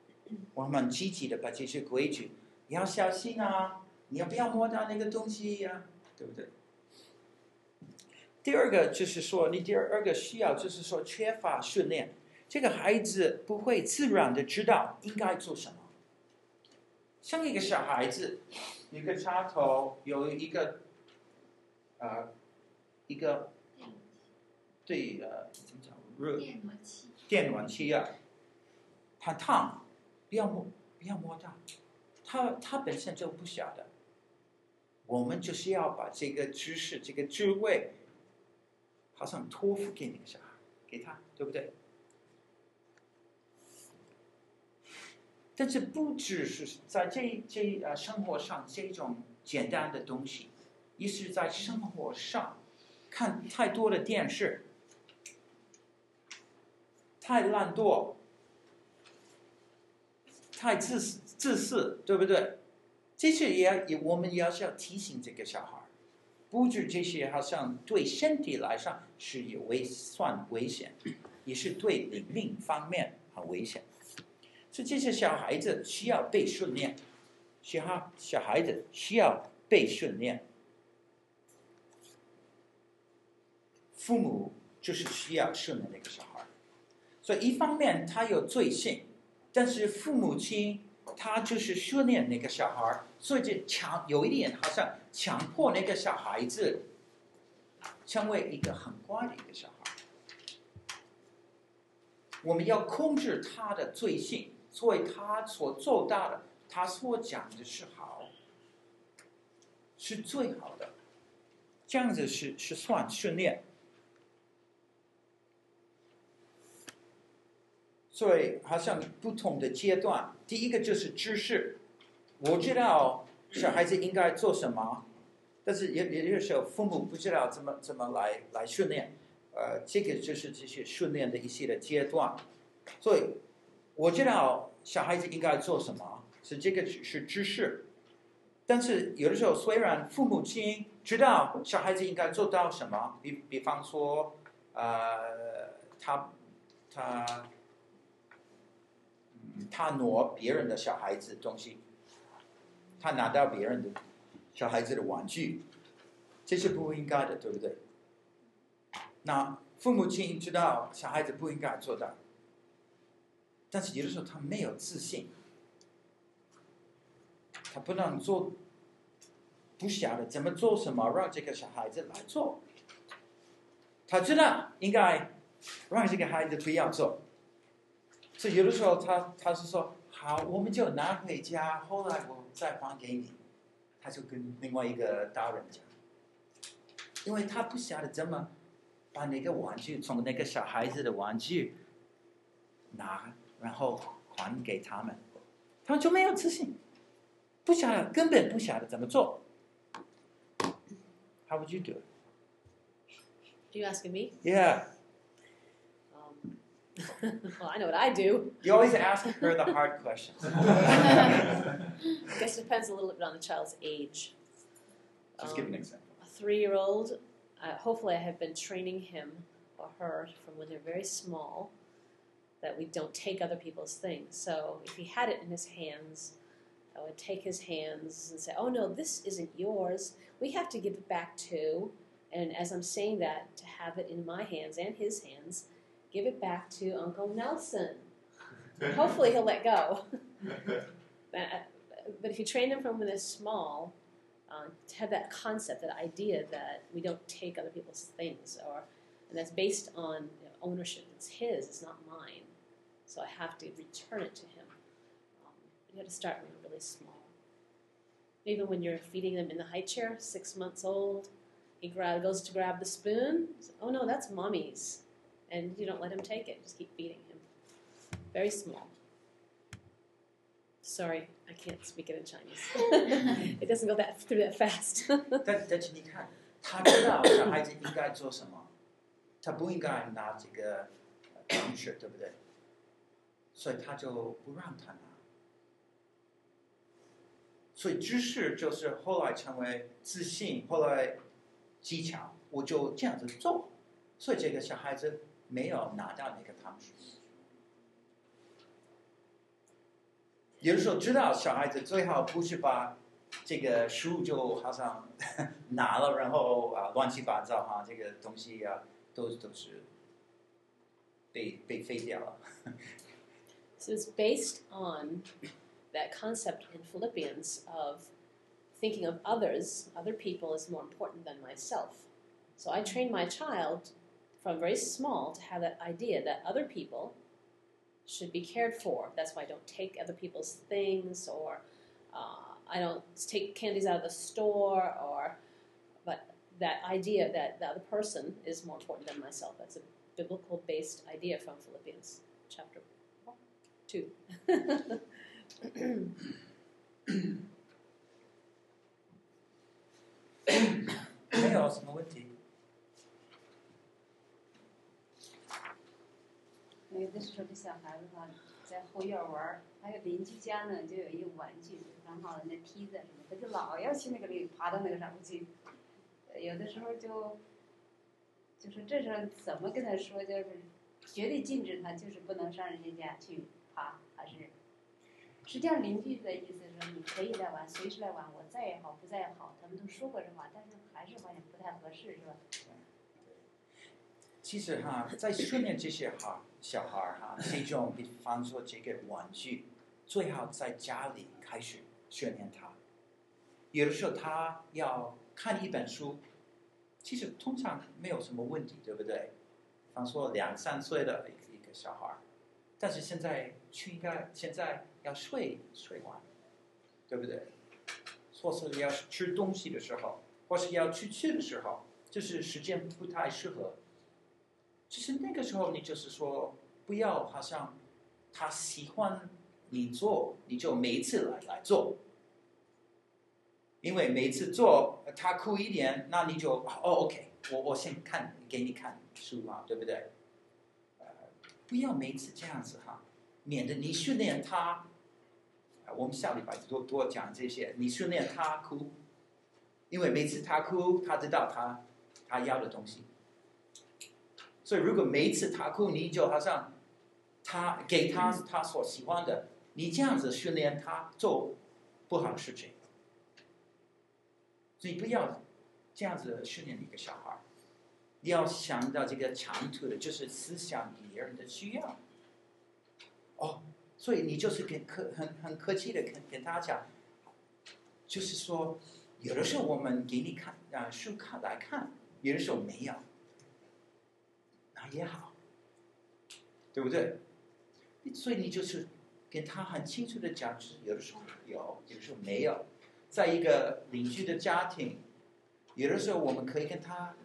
A: 我们积极的把这些规矩，你要小心啊，你要不要摸到那个东西呀、对不对？第二个就是说，你第二个需要就是说缺乏训练。这个孩子不会自然的知道应该做什么，像一个小孩子，一个插头有一个，呃，一个，对，呃，怎么讲？热电暖气，电暖气啊，很烫，不要摸，不要摸它，它它本身就不晓得，我们就是要把这个知识、这个智慧，好像托付给那个小孩，给他，对不对？但是不只是在这这呃生活上这种简单的东西，也是在生活上看太多的电视，太懒惰，太自私自私，对不对？这些也也我们也是要提醒这个小孩，不止这些好像对身体来上是有危算危险，也是对灵命方面很危险。所以这些小孩子需要被训练，小孩小孩子需要被训练。父母就是需要训练那个小孩，所以一方面他有罪性，但是父母亲他就是训练那个小孩，所以就强有一点好像强迫那个小孩子成为一个很乖的一个小孩。我们要控制他的罪性。所以他所做到的，他所讲的是好，是最好的，这样子是是算训练。所以好像不同的阶段，第一个就是知识，我知道小孩子应该做什么，但是也也有时候父母不知道怎么怎么来来训练，呃，这个就是这些训练的一些的阶段，所以。我知道小孩子应该做什么，是这个是知识，但是有的时候虽然父母亲知道小孩子应该做到什么，比比方说，呃，他他，他挪别人的小孩子东西，他拿到别人的小孩子的玩具，这是不应该的，对不对？那父母亲知道小孩子不应该做到。但是有的时候他没有自信，他不能做，不晓得怎么做什么，让这个小孩子来做。他知道应该让这个孩子不要做，所以有的时候他他是说好，我们就拿回家，后来我再还给你。他就跟另外一个大人讲，因为他不晓得怎么把那个玩具从那个小孩子的玩具拿，然后还给他们，他们就没有自信，不晓得根本不晓得怎么做。How would you do it?
D: You asking me?
A: Yeah.
D: Um, well, I know what I do.
A: You always ask her the hard questions.
D: I guess it depends a little bit on the child's age.
A: Just give an
D: Um,
A: example.
D: A three-year-old, uh, hopefully, I have been training him or her from when they're very small that we don't take other people's things. So if he had it in his hands, I would take his hands and say, "Oh no, this isn't yours. We have to give it back to." And as I'm saying that, to have it in my hands and his hands, give it back to Uncle Nelson. Hopefully, he'll let go. But, but if you train them from when they're small, uh, to have that concept, that idea that we don't take other people's things, or and that's based on you know, ownership. It's his, it's not mine. So I have to return it to him. Um, you have to start when they're really small. Even when you're feeding them in the high chair, six months old, he grab, goes to grab the spoon. Oh no, that's mommy's, and you don't let him take it. Just keep feeding him. Very small. Sorry, I can't speak it in Chinese. it doesn't go that through that fast.
A: 但但是你看，他知道小孩子应该做什么，他不应该拿这个糖吃，对不对？所以他就不让他拿。所以知识就是后来成为自信，后来技巧，我就这样子做，所以这个小孩子 没有拿到那个糖吃。有的时候知道小孩子最好不是把这个食物就好像拿了，然后啊乱七八糟哈，这个东西啊都都是被被废掉了。
D: So it's based on that concept in Philippians of thinking of others, other people, as more important than myself. So I train my child from very small to have that idea that other people should be cared for. That's why I don't take other people's things or uh, I don't take candies out of the store or but that idea that the other person is more important than myself. That's a biblical based idea from Philippians chapter 2.
A: 没有
E: 有的时候这小孩子哈，在后院玩，还有邻居家呢，就有一个玩具，然后那梯子什么，他就老要去那个里爬到那个上面去。有的时候就，就是这时候怎么跟他说，就是绝对禁止他，就是不能上人家家去爬，还是？实际上邻居的意思是，你可以来玩，随时来玩，我在也好，不在也好，他们都说过这话，但是还是发现不太合适，是吧？
A: 其实哈，在训练这些哈小孩儿哈，这种比方说这个玩具，最好在家里开始训练他。有的时候他要看一本书，其实通常没有什么问题，对不对？比方说两三岁的一个小孩儿，但是现在去应该现在要睡睡完，对不对？或是要吃东西的时候，或是要去吃的时候，就是时间不太适合。其实那个时候，你就是说，不要好像他喜欢你做，你就每次来来做。因为每次做他哭一点，那你就哦，OK，我我先看给你看书啊，对不对？呃，不要每次这样子哈，免得你训练他。我们下礼拜多多讲这些，你训练他哭，因为每次他哭，他知道他他要的东西。所以，如果每一次他哭，你就好像他给他他所喜欢的，你这样子训练他做不好的事情。所以不要这样子训练一个小孩，你要想到这个长途的，就是思想别人的需要。哦，所以你就是跟客很很客气的跟跟他讲，就是说有的时候我们给你看啊书看来看，有的时候没有，也好，对不对？所以你就是跟他很清楚的讲，就是有的时候有，有的时候没有。在一个邻居的家庭，有的时候我们可以跟他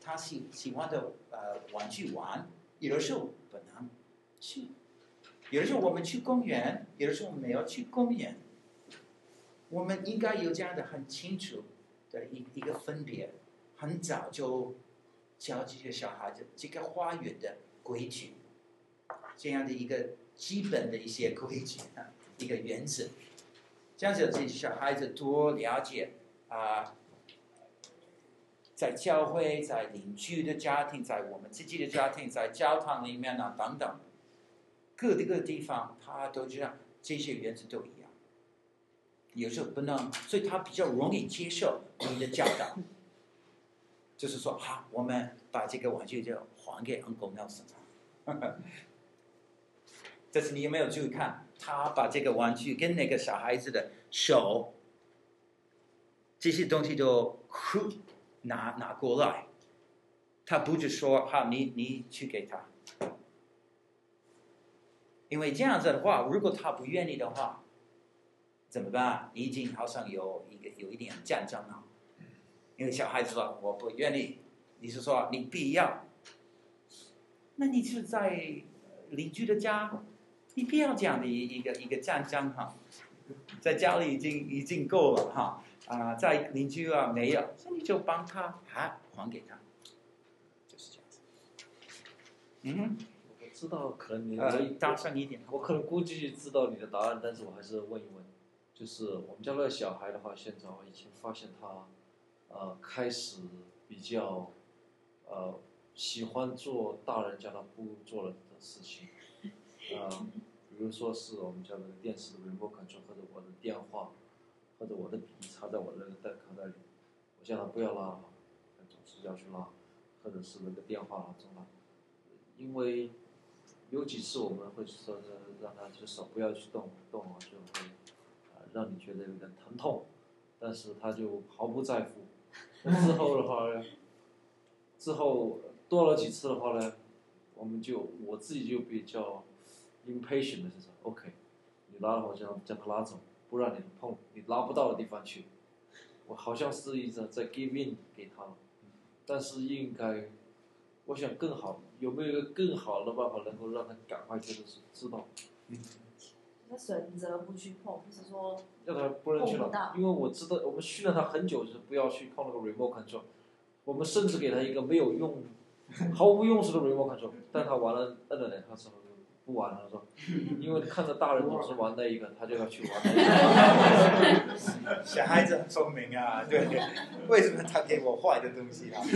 A: 他喜喜欢的呃玩具玩，有的时候不能去。有的时候我们去公园，有的时候没有去公园。我们应该有这样的很清楚的一一个分别，很早就教这些小孩子这个花园的规矩，这样的一个基本的一些规矩啊，一个原则，这样子这些小孩子多了解啊，在教会、在邻居的家庭、在我们自己的家庭、在教堂里面啊等等。各的各地方，他都知道这些原则都一样。有时候不能，所以他比较容易接受你的教导。就是说，好，我们把这个玩具就还给 Uncle Nelson。这次你有没有注意看？他把这个玩具跟那个小孩子的手，这些东西都拿拿过来。他不是说，好，你你去给他。因为这样子的话，如果他不愿意的话，怎么办？你已经好像有一个有一点战争了。因为小孩子说我不愿意，你是说你必要？那你是在邻居的家，你必要这样的一一个一个战争哈？在家里已经已经够了哈啊，在邻居啊没有，所以你就帮他还还给他，就是这样子。嗯。
B: 知道可能你
A: 呃，大声一点。
B: 我可能估计知道你的答案，但是我还是问一问，就是我们家那个小孩的话，现在我已经发现他，呃，开始比较，呃，喜欢做大人叫他不做的的事情，呃，比如说是我们家那个电视的 remote control，或者我的电话，或者我的笔插在我的那个袋口袋里，我叫他不要拉，他总是要去拉，或者是那个电话拉中了，因为。有几次我们会说让他就手不要去动动啊，就会啊让你觉得有点疼痛，但是他就毫不在乎。之后的话呢，之后多了几次的话呢，我们就我自己就比较 impatient 的就是，OK，你拉的话就将他拉走，不让你碰你拉不到的地方去。我好像是一直在 give in 给他，但是应该。我想更好，有没有一个更好的办法能够让他赶快就是知道？嗯，
F: 他选择不去碰，不是说
B: 让他不能去了，因为我知道我们训练他很久，就是不要去碰那个 remote control。我们甚至给他一个没有用、毫无用处的 remote control，但他玩了摁了两下之后就不玩了，说，因为看着大人总是玩那一个，他就要去玩那一个。
A: 小孩子很聪明啊，对，为什么他给我坏的东西啊？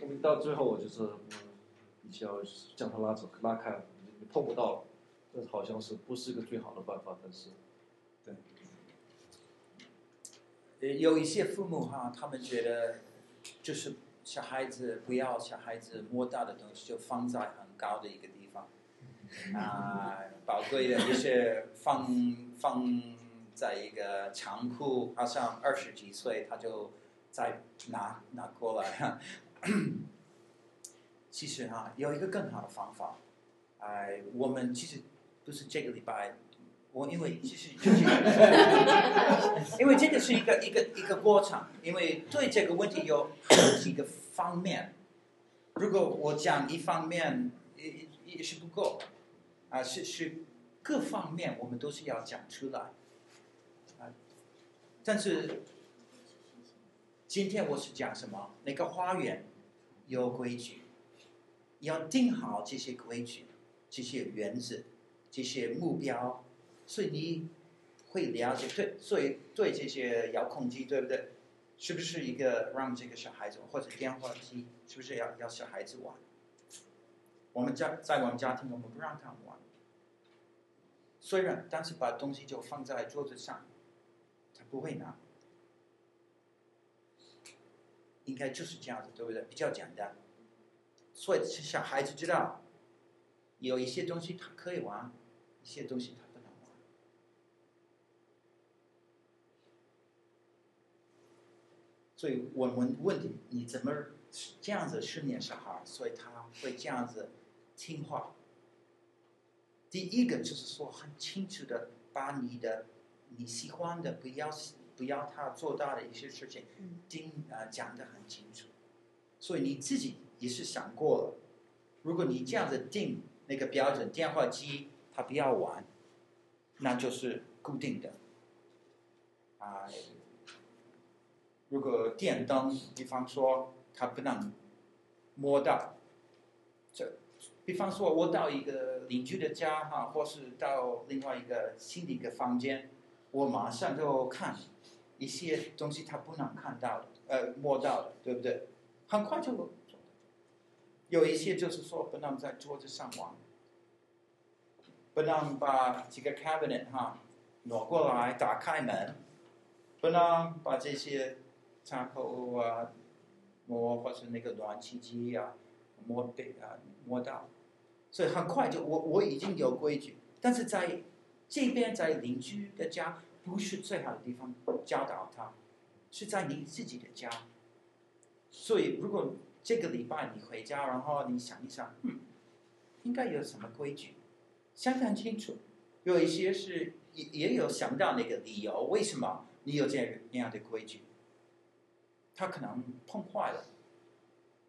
B: 我们到最后，我就是比较将他拉走、拉开了，你碰不到了。这好像是不是一个最好的办法？但是，
A: 对，有一些父母哈，他们觉得就是小孩子不要小孩子摸到的东西，就放在很高的一个地方 啊，宝贵的一些放放在一个仓库，好像二十几岁他就。再拿拿过来哈，其实哈有一个更好的方法，哎，我们其实不是这个礼拜，我因为其实，因为这个是一个一个一个过程，因为对这个问题有好几个方面，如果我讲一方面也也是不够，啊，是是各方面我们都是要讲出来，啊，但是。今天我是讲什么？那个花园有规矩，要定好这些规矩、这些原则、这些目标，所以你会了解。对，所以对这些遥控器，对不对？是不是一个让这个小孩子或者电话机，是不是要要小孩子玩？我们家在我们家庭，我们不让他们玩。虽然，但是把东西就放在桌子上，他不会拿。应该就是这样子，对不对？比较简单，所以小孩子知道有一些东西他可以玩一些东西他不能玩。所以我们问你你怎么这样子训练小孩所以他会这样子听话。第一个就是说很清楚的把你的你喜欢的不要不要他做到的一些事情听啊讲的很清楚。所以你自己也是想过了，如果你这样子定那个标准，电话机他不要玩，那就是固定的。啊、如果电灯，比方说他不能摸到，这。比方说，我到一个邻居的家哈，或是到另外一个新的一个房间，我马上就看一些东西，他不能看到的，呃，摸到的，对不对？很快就有一些就是说，不能在桌子上玩，不能把这个 cabinet 哈挪过来打开门，不能把这些插头啊摸，或是那个暖气机啊摸被啊摸到。所以很快就我我已经有规矩，但是在这边在邻居的家不是最好的地方教导他，是在你自己的家。所以如果这个礼拜你回家，然后你想一想，嗯，应该有什么规矩，想想清楚。有一些是也也有想到那个理由，为什么你有这样那样的规矩？他可能碰坏了，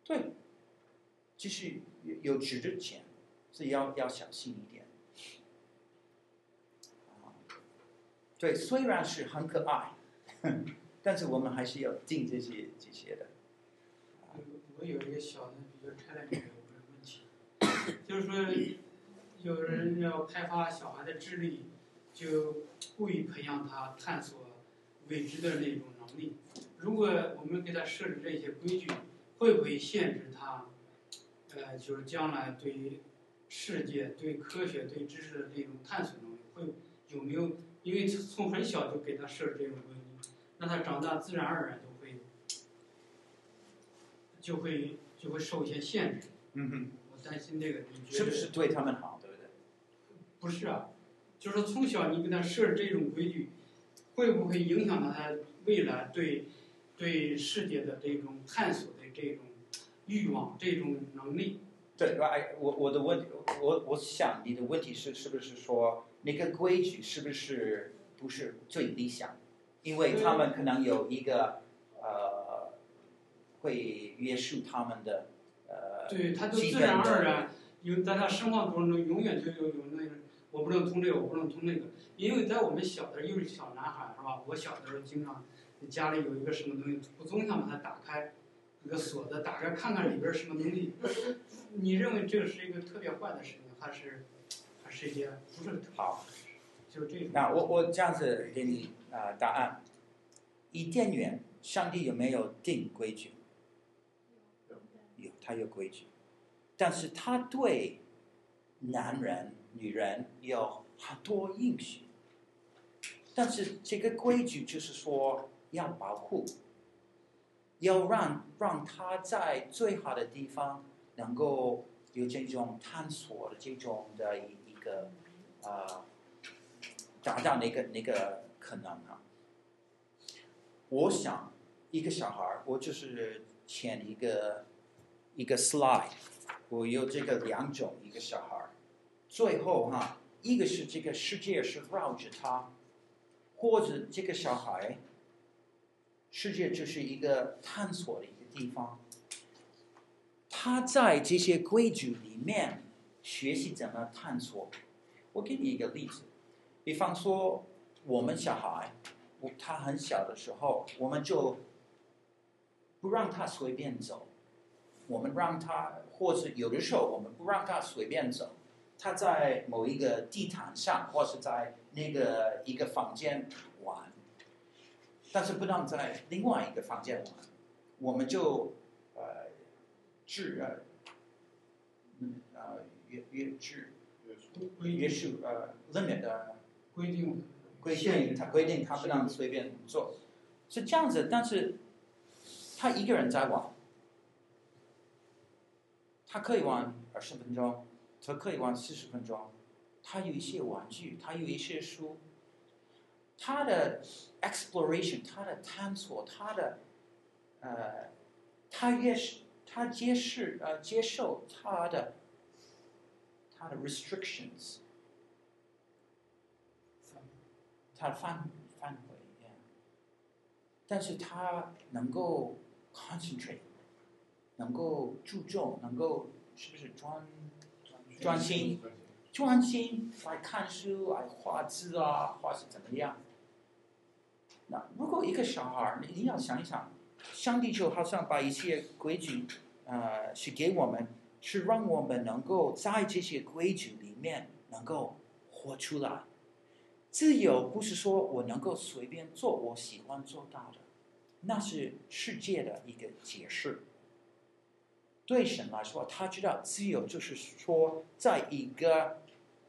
A: 对，就是有值的钱。所以要要小心一点，对，虽然是很可爱，但是我们还是要定这些这些的。
C: 我有一个小的比较开朗的问题，就是说，有人要开发小孩的智力，就故意培养他探索未知的那种能力。如果我们给他设置这些规矩，会不会限制他？呃，就是将来对于。世界对科学、对知识的这种探索能力，会有没有？因为从很小就给他设置这种规矩，那他长大自然而然就，就会就会受一些限制。
A: 嗯哼。
C: 我担心这个，你觉得
A: 是不是对他们好，对不对？
C: 不是啊，就是说从小你给他设置这种规矩，会不会影响到他未来对对世界的这种探索的这种欲望、这种能力？
A: 对，哎，我我的问题，我我想你的问题是，是不是说那个规矩是不是不是最理想？因为他们可能有一个呃，会约束他们的呃，
C: 对，他就自然而然，因为在他生活过程中永远就有有那个，我不能通这个，我不能通那个，因为在我们小的时候，又是小男孩是吧？我小的时候经常家里有一个什么东西，我总想把它打开，一个锁子打开看看里边什么东西。你认为这是一个特别坏的事情，还是还是一件不是好？就这种。
A: 那我我这样子给你啊、呃、答案。伊甸园，上帝有没有定规矩？还，有规矩，但是他对男人、女人有很多应许。但是这个规矩就是说要保护，要让让他在最好的地方。能够有这种探索的这种的一一个啊、达到那个那个可能啊。我想一个小孩，我就是前一个一个 slide，我有这个两种一个小孩，最后哈，一个是这个世界是绕着他，或者这个小孩，世界就是一个探索的一个地方。他在这些规矩里面学习怎么探索。我给你一个例子，比方说我们小孩，他很小的时候，我们就不让他随便走，我们让他，或是有的时候我们不让他随便走，他在某一个地毯上，或是在那个一个房间玩，但是不让在另外一个房间玩，我们就。制呃，嗯呃约约制，约束呃 limit 的
C: 规定
A: 规定他规定他不能随便做，是这样子。但是他一个人在玩，他可以玩二十分钟，他可以玩四十分钟，他有一些玩具，他有一些书，他的 exploration，他的探索，他的呃，他越是他接受呃接受他的他的 restrictions，他的范范围但是他能够 concentrate，能够注重，能够是不是专专心专心来看书，来画字啊，或是怎么样？那如果一个小孩，你一定要想一想，上帝就好像把一些规矩，呃，是给我们，是让我们能够在这些规矩里面能够活出来。自由不是说我能够随便做我喜欢做到的，那是世界的一个解释。对神来说，他知道自由就是说，在一个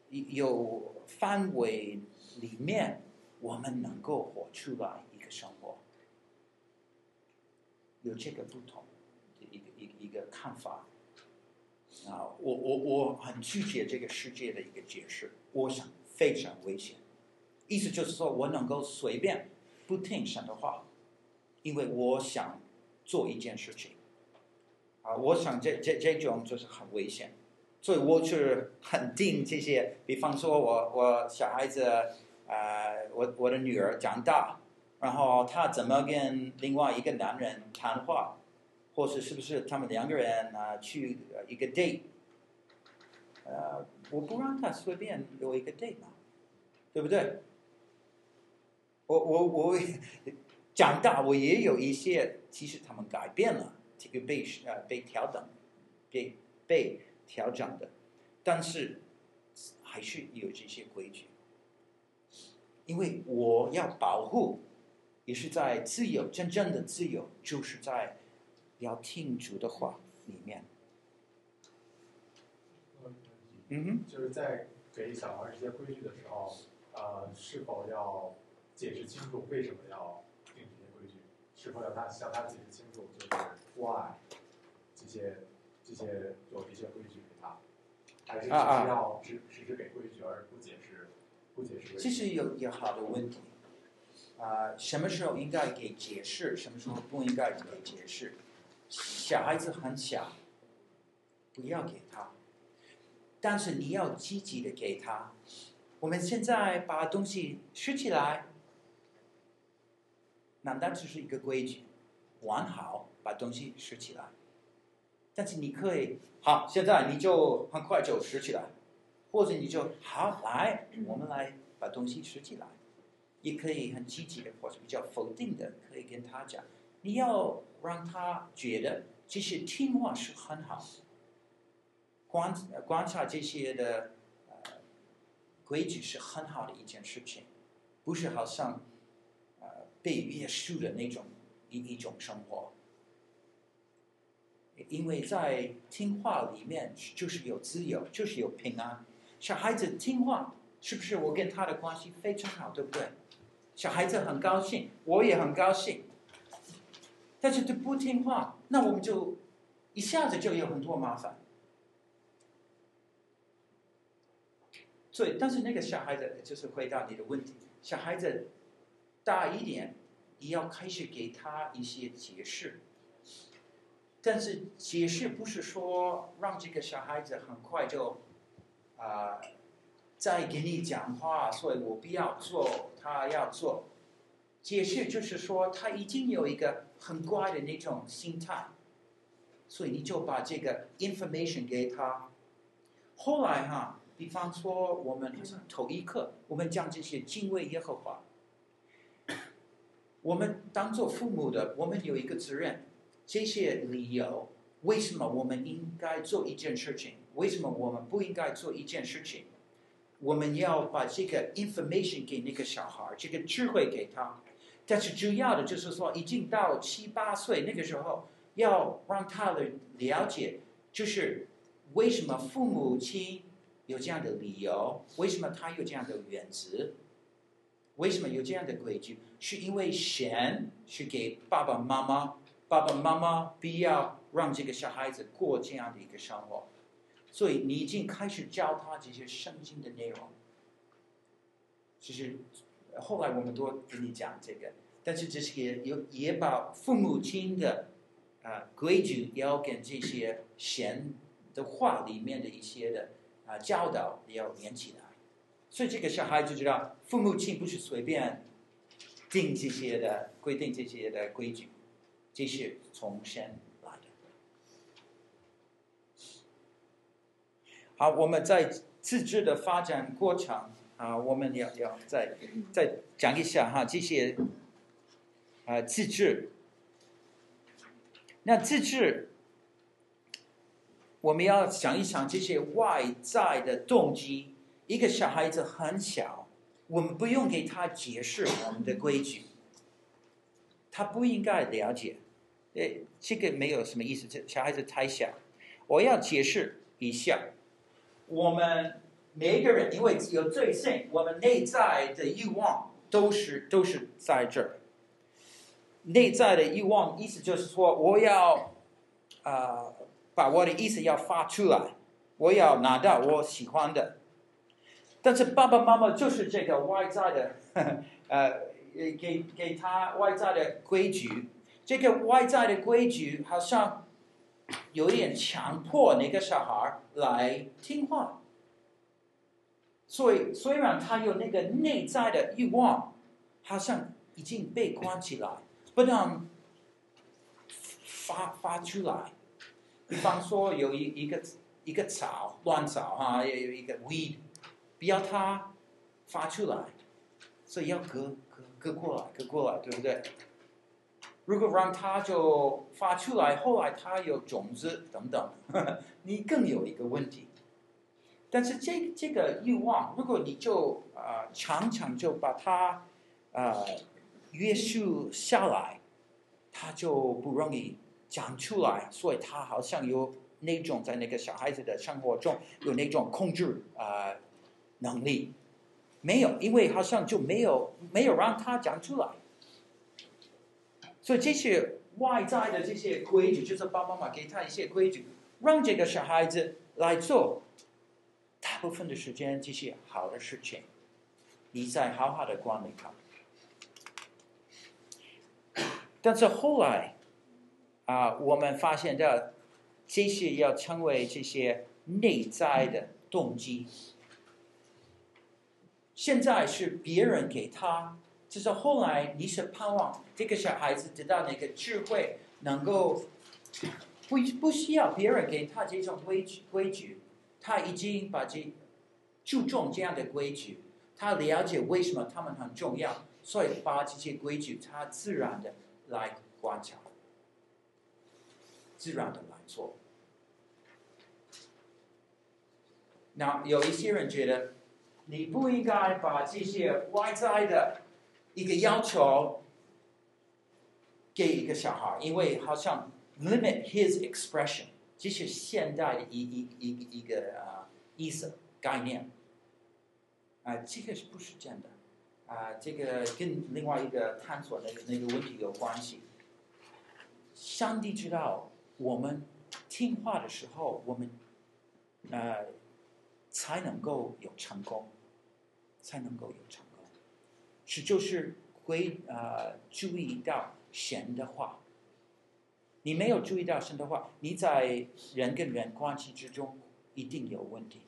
A: 有范围里面。我们能够活出来一个生活，有这个不同的一个一个一个看法啊！我我我很拒绝这个世界的一个解释，我想非常危险。意思就是说我能够随便不听神的话，因为我想做一件事情我想这这这种就是很危险，所以我是很定这些。比方说我我小孩子。啊、呃，我我的女儿长大，然后她怎么跟另外一个男人谈话，或是是不是他们两个人啊、去一个 date？呃，我不让她随便有一个 date 嘛，对不对？我我我 长大，我也有一些，其实他们改变了，这个被呃被调整，被被调整的，但是还是有这些规矩。因为我要保护，也是在自由，真正的自由，就是在要听主的话里面。嗯哼，
G: 就是在给小孩这些规矩的时候，呃，是否要解释清楚为什么要定这些规矩？是否要他向他解释清楚，就是 why 这些这些有一些规矩给他，还是只是要只只是给规矩而不解释？
A: 不解释。其实有有好的问题，啊、呃，什么时候应该给解释，什么时候不应该给解释？小孩子很小，不要给他，但是你要积极的给他。我们现在把东西拾起来，难道只是一个规矩？完好，把东西拾起来，但是你可以，好，现在你就很快就拾起来。或者你就好来，我们来把东西拾起来，也可以很积极的，或者比较否定的，可以跟他讲，你要让他觉得其实听话是很好，观观察这些的呃规矩是很好的一件事情，不是好像呃被约束的那种一一种生活，因为在听话里面就是有自由，就是有平安。小孩子听话，是不是我跟他的关系非常好，对不对？小孩子很高兴，我也很高兴。但是他不听话，那我们就一下子就有很多麻烦。所以，但是那个小孩子就是回答你的问题，小孩子大一点，你要开始给他一些解释。但是解释不是说让这个小孩子很快就。啊、呃，在给你讲话，所以我不要做，他要做。解释就是说，他已经有一个很乖的那种心态，所以你就把这个 information 给他。后来哈，比方说我们头一课，我们讲这些敬畏耶和华。我们当做父母的，我们有一个责任，这些理由，为什么我们应该做一件事情？为什么我们不应该做一件事情？我们要把这个 information 给那个小孩，这个智慧给他。但是主要的就是说，已经到七八岁那个时候，要让他的了解，就是为什么父母亲有这样的理由，为什么他有这样的原则，为什么有这样的规矩，是因为神是给爸爸妈妈，爸爸妈妈必要让这个小孩子过这样的一个生活。所以你已经开始教他这些圣经的内容。其实后来我们都跟你讲这个，但是这些也也把父母亲的啊规矩要跟这些神的话里面的一些的啊教导要连起来，所以这个小孩就知道父母亲不是随便定这些的规定这些的规矩，这是从神来的。好，我们在自治的发展过程啊，我们要要再再讲一下哈这些。啊，自治。那自治，我们要想一想这些外在的动机。一个小孩子很小，我们不用给他解释我们的规矩，他不应该了解。诶，这个没有什么意思。这小孩子太小，我要解释一下。我们每一个人因为有罪性，我们内在的欲望都是都是在这儿。内在的欲望，意思就是说，我要啊、把我的意思要发出来，我要拿到我喜欢的。但是爸爸妈妈就是这个外在的，呵 呵呃，给给他外在的规矩，这个外在的规矩好像有点强迫那个小孩来听话。所以虽然他有那个内在的欲望，好像已经被关起来。不能发发出来，比方说有一一个一个草乱草哈，有有一个 weed，不要它发出来，所以要割割过来，割过来，对不对？如果让它就发出来，后来它有种子等等，呵呵，你更有一个问题。但是这这个欲望，如果你就啊、呃、常常就把它啊。约束下来，他就不容易讲出来，所以他好像有那种在那个小孩子的生活中有那种控制啊、能力，没有，因为好像就没有没有让他讲出来，所以这些外在的这些规矩，就是爸爸妈妈给他一些规矩，让这个小孩子来做，大部分的时间这些好的事情，你再好好的管理他。但是后来，啊，我们发现到这些要成为这些内在的动机。现在是别人给他，就是后来你是盼望这个小孩子得到那个智慧，能够不不需要别人给他这种规矩规矩，他已经把这注重这样的规矩，他了解为什么他们很重要，所以把这些规矩他自然的。来观察，自然的来做。那有一些人觉得，你不应该把这些外在的一个要求给一个小孩，因为好像 limit his expression，这是现代的一一一一,一个啊意思概念。啊，这个是不是真的？啊，这个跟另外一个探索那个那个问题有关系。上帝知道我们听话的时候，我们呃才能够有成功，才能够有成功。是就是会呃注意到神的话。你没有注意到神的话，你在人跟人关系之中一定有问题。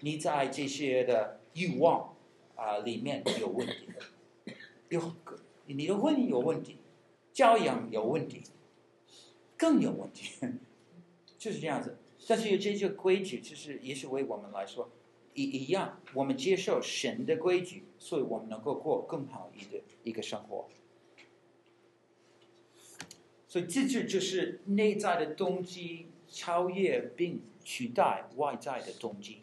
A: 你在这些的欲望。啊，里面有问题的，有你的婚姻有问题，教养有问题，更有问题，就是这样子。但是有这些规矩，其实也是为我们来说一一样，我们接受神的规矩，所以我们能够过更好一的一个生活。所以这就就是内在的动机超越并取代外在的动机，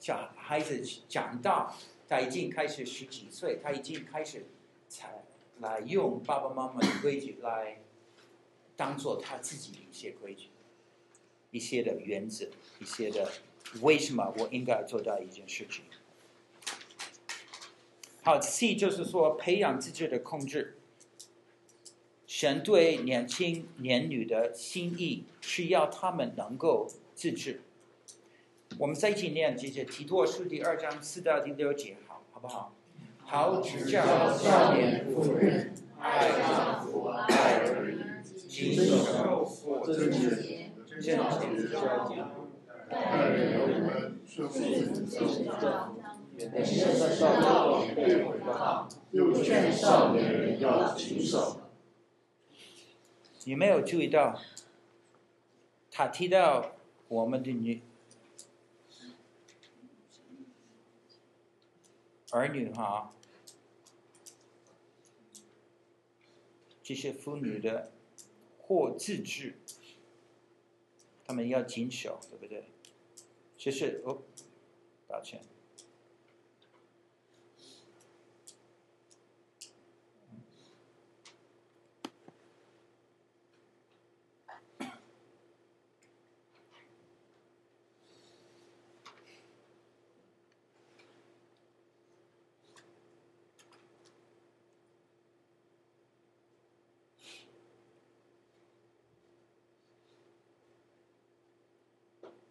A: 小孩子长大。他已经开始十几岁，他已经开始才来用爸爸妈妈的规矩来当做他自己的一些规矩，一些的原则，一些的为什么我应该做到一件事情。好，C 就是说培养自制的控制。神对年轻年女的心意是要他们能够自制。我们再一起念这些提多书第二章四到第六节，好，好不好？好，指教少年妇人，爱丈夫、爱儿女，谨守或贞洁、贞洁的教养，
H: 待人为本，顺服自己，
B: 免得上当被毁谤，
H: 又劝少年人要谨守。
A: 你没有注意到，他提到我们的女儿女哈，这些妇女的或自制，他们要谨守，对不对？谢谢哦，抱歉。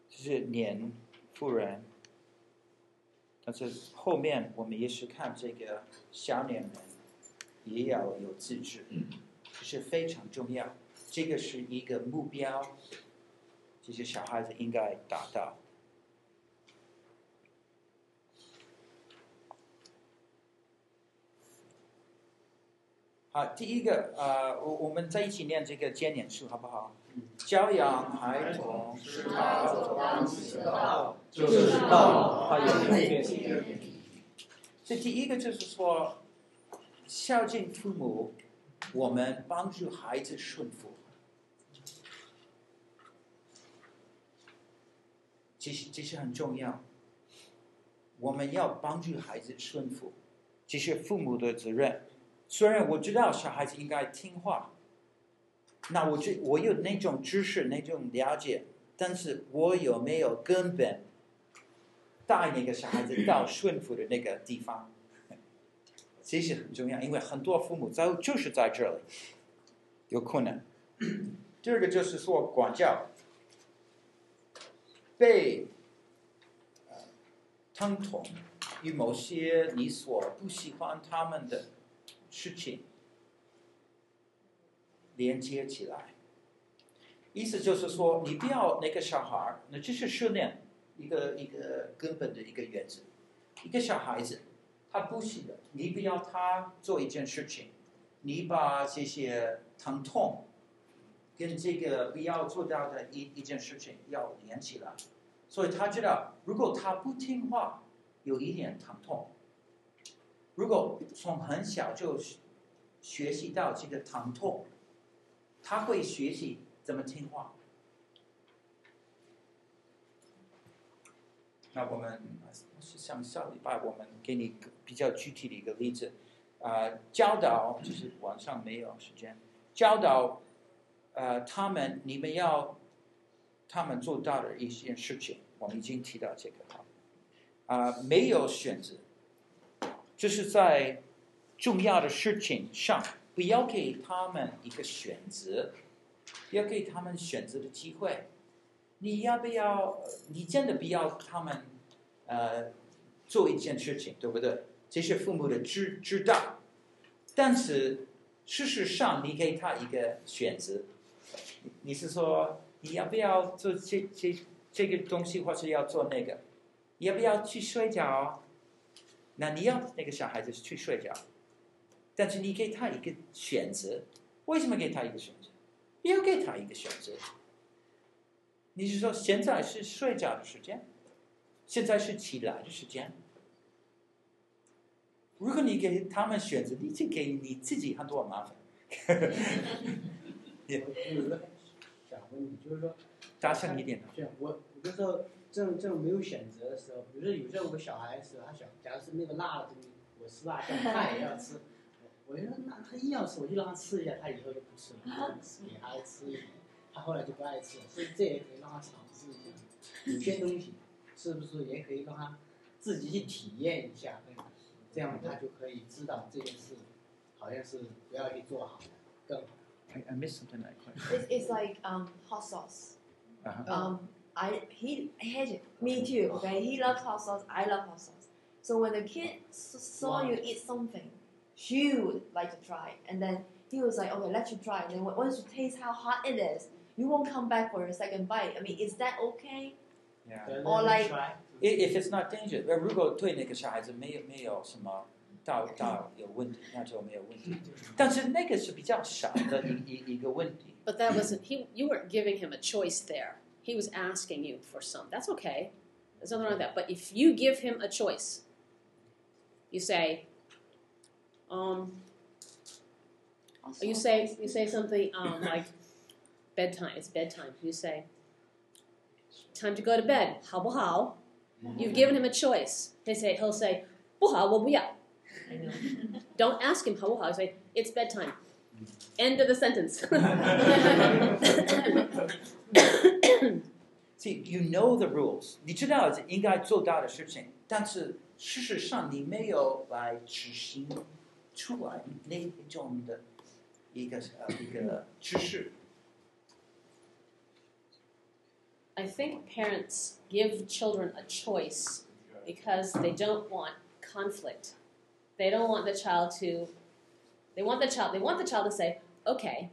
A: 是年妇人，但是后面我们也是看这个小年人，也要有自制，这是非常重要。这个是一个目标，这些小孩子应该达到。好，第一个，呃，我我们在一起念这个箴言书，好不好？教养孩童，是他走当行的道，
B: 就是道，他有辨别力。
A: 这第一个就是说，孝敬父母，我们帮助孩子顺服，其实这是很重要。我们要帮助孩子顺服，这是父母的责任。虽然我知道小孩子应该听话。那我就我有那种知识，那种了解，但是我有没有根本带那个小孩子到 顺服的那个地方？这是很重要，因为很多父母在就是在这里有困难。第二个就是说管教，被疼痛与某些你所不喜欢他们的事情。连接起来，意思就是说，你不要那个小孩，那这是训练一个一个根本的一个原则。一个小孩子，他不行的，你不要他做一件事情，你把这些疼痛跟这个不要做到的一一件事情要连起来，所以他知道，如果他不听话，有一点疼痛。如果从很小就学习到这个疼痛。他会学习怎么听话。那我们是像下礼拜，我们给你比较具体的一个例子，啊、教导就是晚上没有时间教导，呃，他们你们要他们做到的一些事情，我们已经提到这个哈，啊、没有选择，就是在重要的事情上。不要给他们一个选择，要给他们选择的机会。你要不要？你真的不要他们，呃，做一件事情，对不对？这是父母的知知道，但是事实上，你给他一个选择。你是说你要不要做这这这个东西，或是要做那个？要不要去睡觉？那你要那个小孩子去睡觉。但是你给他一个选择，为什么给他一个选择？不要给他一个选择。你是说现在是睡觉的时间，现在是起来的时间。如果你给他们选择，你就给你自己很多麻烦。
I: 我有一个想问你，就是说，
A: 大声一点。
I: 这样，我有时候这种这种没有选择的时候，比如说有时候我小孩子他想，假如是那个辣的东西，我吃辣椒，他也要吃。我觉得那他硬要吃，我就让他吃一下，他以后就不吃了。给他吃一点，他后来就不爱吃了。所以这也可以让他尝试一下，有些东西是不是也可以让他自己去体验一下？这样他就可以知道这件事好像是不要去做好的更好。
A: I I missed something like
F: It's it's like um hot sauce.
A: Uh.
F: Um, I he he me too. Okay, he loves hot sauce. I love hot sauce. So when the kid saw you eat something. she would like to try. And then he was like, okay, let you try. And then on- once you taste how hot it is, you won't come back for a second bite. I mean, is that okay?
A: Yeah.
F: Or like-
I: try.
A: If if it's not dangerous，呃，如果对那个小孩子没有没有什么大大有问题，那就没有问题。但是那个是比较小的一一一个问题。
D: But that wasn't he. You weren't giving him a choice there. He was asking you for some. That's okay. There's nothing wrong with that. But if you give him a choice, you say, um, or you say you say something um, like bedtime. It's bedtime. You say, time to go to bed. 好不好? You've given him a choice. He say he'll say 不好，我不要. Don't ask him 好不好. Say it's bedtime. End of the sentence.
A: See, you know the rules，你知道应该做到的事情，但是事实上你没有来执行 出来那种的一个呃一个知识。
D: I think parents give children a choice because they don't want conflict. They don't want the child to they want the child they want the child to say, okay,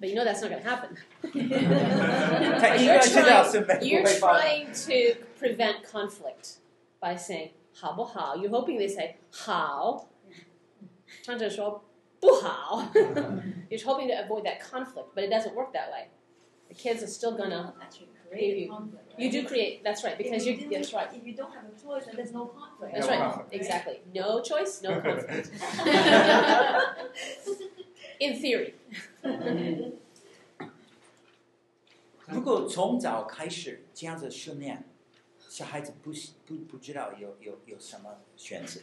D: but you know that's not gonna happen.
A: 他
D: But
A: 应
D: you're
A: 该知道
D: trying,
A: 是没
D: you're
A: 不会发生。
D: trying to prevent conflict by saying 好不好? You're hoping they say 好， 或者说不好。You're hoping to avoid that conflict, but it doesn't work that way. The kids are still gonna
F: Actually,
D: Give
F: create
D: you-
F: a conflict. Right?
D: you do create that's right because
F: if
D: you
F: you
D: that's
F: do-
D: right.
F: If you don't have a choice, then there's no conflict.
D: That's
A: No
D: right.
A: conflict.
D: Exactly. No choice, no conflict. In theory.
A: 如果从早开始这样子训练，小孩子不不不知道有有有什么选择。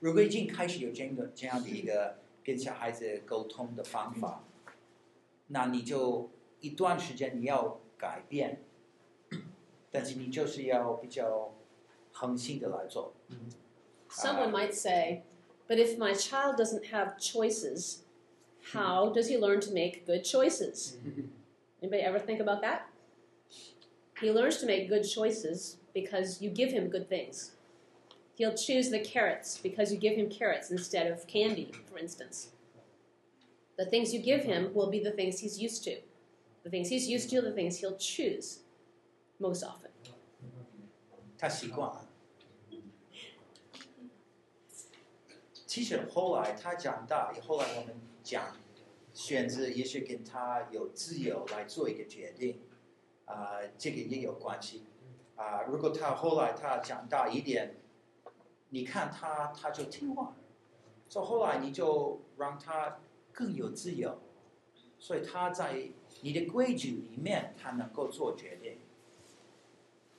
A: 如果已经开始有这样的这样的一个跟小孩子沟通的方法，那你就一段时间你要改变，但是你就是要比较恒心的来做。
D: Someone might say, but if my child doesn't have choices, how does he learn to make good choices? Anybody ever think about that? He learns to make good choices because you give him good things. He'll choose the carrots because you give him carrots instead of candy, for instance. The things you give him will be the things he's used to. The things he's used to, are the things he'll choose most often.
A: 他习惯了。其实后来他长大，后来我们讲选择，也许跟他有自由来做一个决定，啊、这个也有关系。啊、如果他后来他长大一点， 你看他他就听话，所以后来你就让他更有自由，所以他在你的规矩里面，他能够做决定。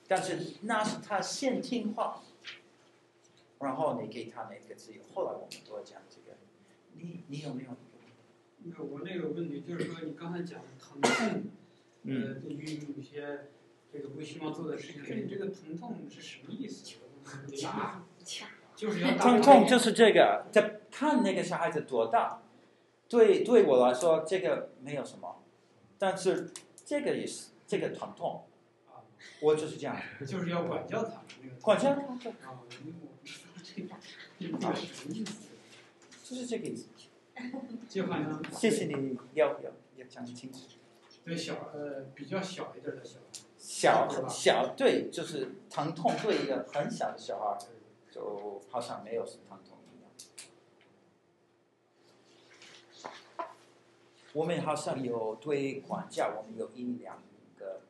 A: 但是那是他先听话，然后你给他那个自由。后来我们都讲这个，你你有没有一个？
C: 那我那个问题就是说，你刚才讲的疼痛，呃，对于有些这个不希望做的事情，这这个疼痛是什么意思？
A: 打，
C: 就是要打
A: 疼痛就是这个，在看那个小孩子多大。对对我来说，这个没有什么，但是这个也是这个疼痛，
C: 啊，
A: 我就是这样，
C: 就是要管教他那个。
A: 管教他，
C: 这个意思，
A: 就是这个意思。
C: 就好像
A: 谢谢你要要要讲清楚。
C: 对小呃比较小一点的小孩，
A: 小小对，就是疼痛对一个很小的小孩，就好像没有疼痛一样。我们好像有对管教，我们有一两个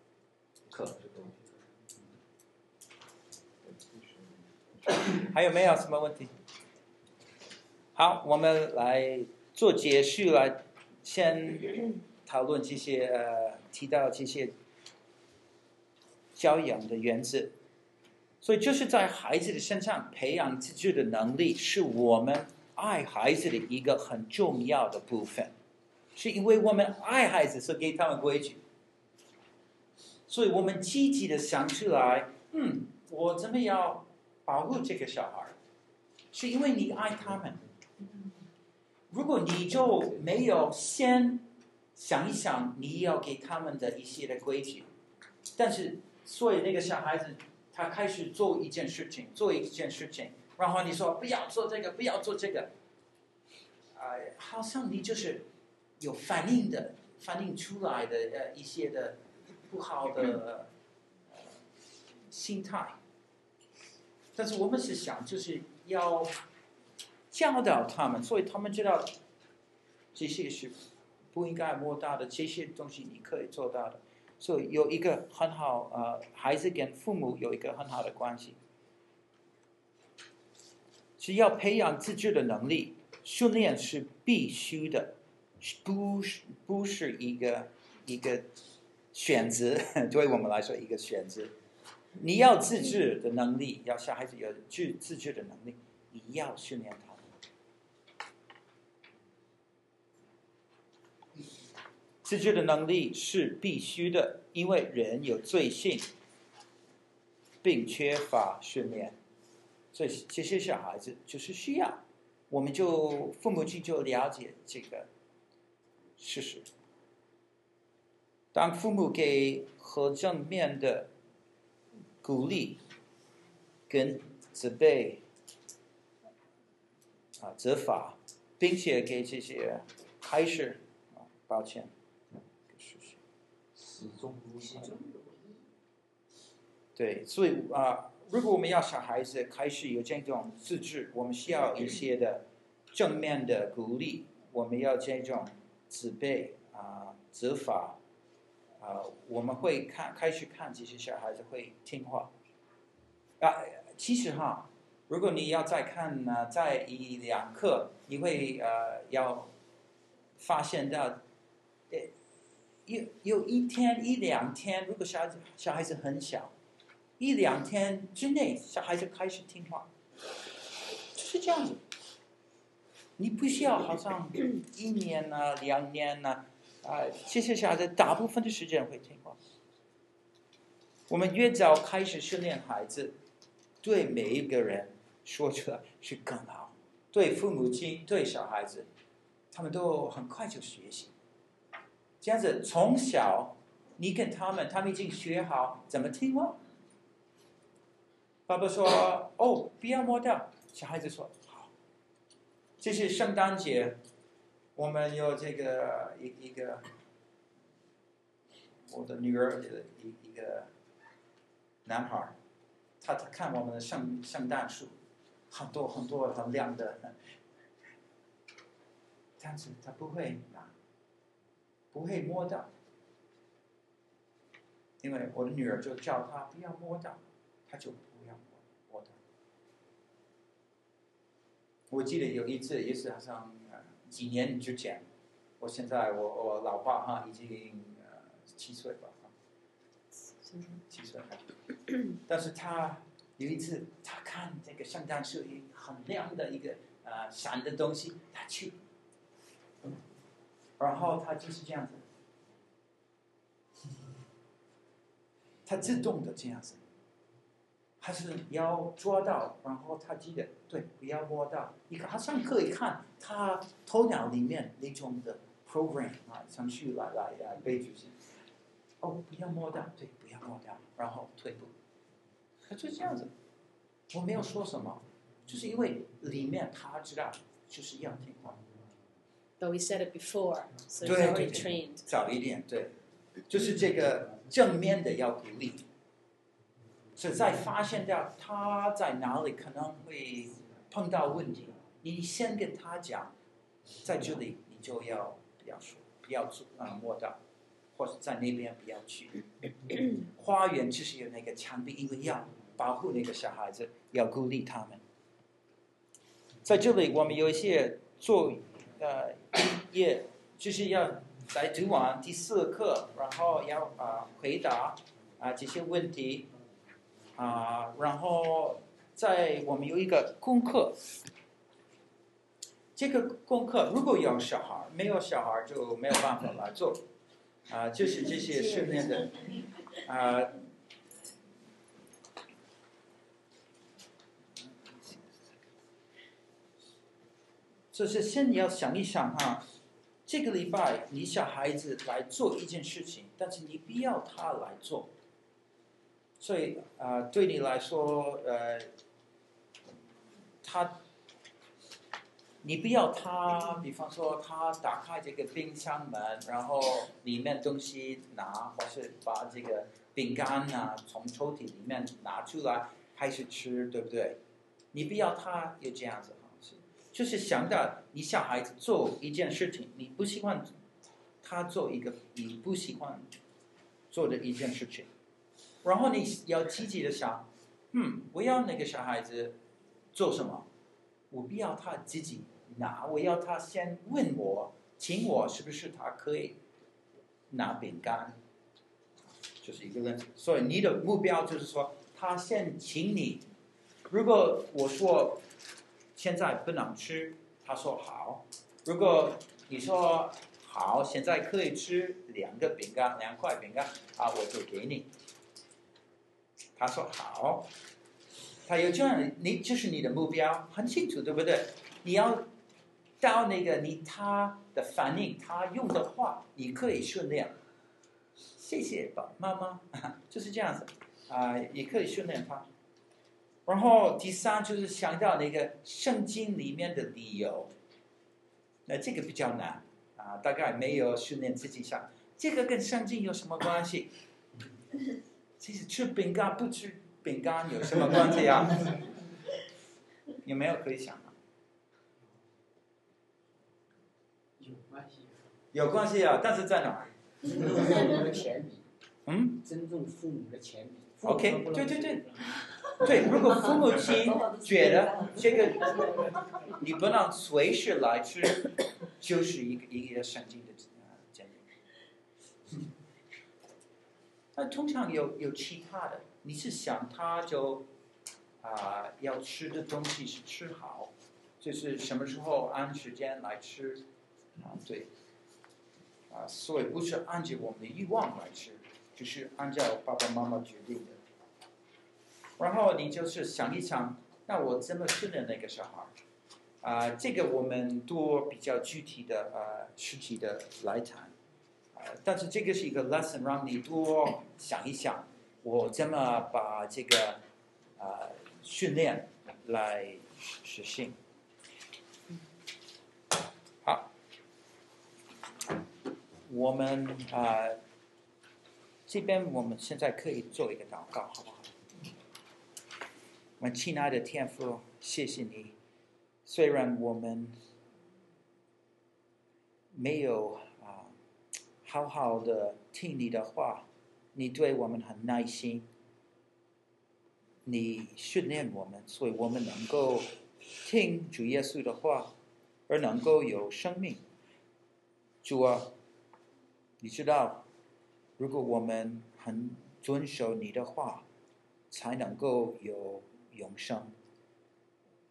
A: 课。还有没有什么问题？好，我们来做结束，来先讨论这些呃，提到这些教养的原则。所以就是在孩子的身上培养自制的能力，是我们爱孩子的一个很重要的部分。是因为我们爱孩子，所以给他们规矩。所以我们积极的想出来，嗯，我怎么样保护这个小孩？是因为你爱他们。如果你就没有先想一想你要给他们的一些的规矩，但是所以那个小孩子他开始做一件事情，做一件事情，然后你说不要做这个，不要做这个，呃，好像你就是有反应的，反应出来的呃一些的不好的、心态。但是我们是想，就是要教导他们，所以他们知道这些是不应该摸到的，这些东西你可以做到的。所以有一个很好，呃，孩子跟父母有一个很好的关系。是要培养自制的能力，训练是必须的，不是不是一个一个选择，对我们来说一个选择。你要自制的能力，要小孩子有自自制的能力，你要训练他。自制的能力是必须的，因为人有罪性，并缺乏训练，所以这些小孩子就是需要，我们就父母亲就了解这个事实。当父母给和正面的鼓励跟责备啊责罚，并且给这些开始啊抱歉。
B: 始终如一。
A: 对，所以啊、如果我们要小孩子开始有这种自制，我们需要一些的正面的鼓励，我们要这种责备啊、责罚啊，我们会看开始看这些小孩子会听话。啊，其实哈，如果你要再看呢，再一两课，你会呃要发现到，有有一天一两天，如果小孩子小孩子很小，一两天之内小孩子开始听话，就是这样子。你不需要好像一年啊两年啊，啊，这些小孩子大部分的时间会听话。我们越早开始训练孩子，对每一个人说出来是更好，对父母亲对小孩子，他们都很快就学习。这样子，从小你跟他们，他们已经学好怎么听话。爸爸说：“哦，不要摸掉。”小孩子说：“好。”这是圣诞节，我们有这个一一个我的女儿的一一个男孩，他他看我们的圣圣诞树，很多很多很亮的，但是他不会。不会摸到，因为我的女儿就叫他不要摸到，他就不要摸摸到。我记得有一次，也是好像几年之前，我现在我我老爸哈已经呃七岁吧，七岁，但是他有一次他看这个圣诞树一很亮的一个呃闪的东西，他去。然后他就是这样子，他自动的这样子，还是要抓到，然后他记得对，不要摸到。你看他上课一看，他头脑里面那种的 program 啊，程序来来来背这些，哦，不要摸到，对，不要摸到，然后退步。他就这样子，我没有说什么，就是因为里面他知道就是要听话。
D: But we said it before, so he's already trained.
A: 早一点，对，就是这个正面的要鼓励，是在发现到他在哪里可能会碰到问题，你先跟他讲，在这里你就要不要说，不要做啊摸到，或者在那边不要去。花园就是有那个墙壁，因为要保护那个小孩子，要鼓励他们。在这里，我们有一些做。呃，也就是要来读完第四课，然后要啊、回答啊、这些问题啊、然后在我们有一个功课，这个功课如果有小孩，没有小孩就没有办法来做啊、就是这些训练的啊。就是先你要想一想哈，这个礼拜你小孩子来做一件事情，但是你不要他来做，所以啊、对你来说，呃，他你不要他，比方说他打开这个冰箱门，然后里面东西拿，或是把这个饼干啊从抽屉里面拿出来开始吃，对不对？你不要他有这样子，就是想到你小孩子做一件事情，你不喜欢他做一个你不喜欢做的一件事情，然后你要积极的想，嗯，我要那个小孩子做什么？我不要他自己拿，我要他先问我，请我是不是他可以拿饼干，就是一个问题。所以你的目标就是说，他先请你。如果我说现在不能吃，他说好。如果你说好，现在可以吃两个饼干，两块饼干，啊，我就给你。他说好。他有这样，你就是你的目标很清楚，对不对？你要到那个你他的反应，他用的话，你可以训练。谢谢爸妈妈，就是这样子啊，也可以训练他。然后第三就是想到那个圣经里面的理由，那这个比较难啊，大概没有训练自己想，这个跟圣经有什么关系？其实吃饼干不吃。饼干有什么关系啊？有没有可以想的？
C: 有关系。
A: 有关系啊，但是在哪儿？
I: 尊重父母的权利。
A: 嗯。
I: 尊重父母的权利。
A: OK，对对对。对，如果父母亲觉得这个你不能随时来吃，就是一个一个神经的建议。那通常有有其他的。你是想他就啊、要吃的东西是吃好，就是什么时候按时间来吃啊？对啊，所以不是按照我们的欲望来吃，就是按照爸爸妈妈决定的。然后你就是想一想，那我怎么训练那个小孩？啊、这个我们多比较具体的呃实体的来谈啊、但是这个是一个 lesson，让你多想一想。我怎么把这个啊、训练来实行？好，我们啊、这边我们现在可以做一个祷告，好不好？我亲爱的天父，谢谢你。虽然我们没有啊、好好的听你的话。你对我们很耐心，你训练我们，所以我们能够听主耶稣的话，而能够有生命。主啊，你知道，如果我们很遵守你的话，才能够有永生。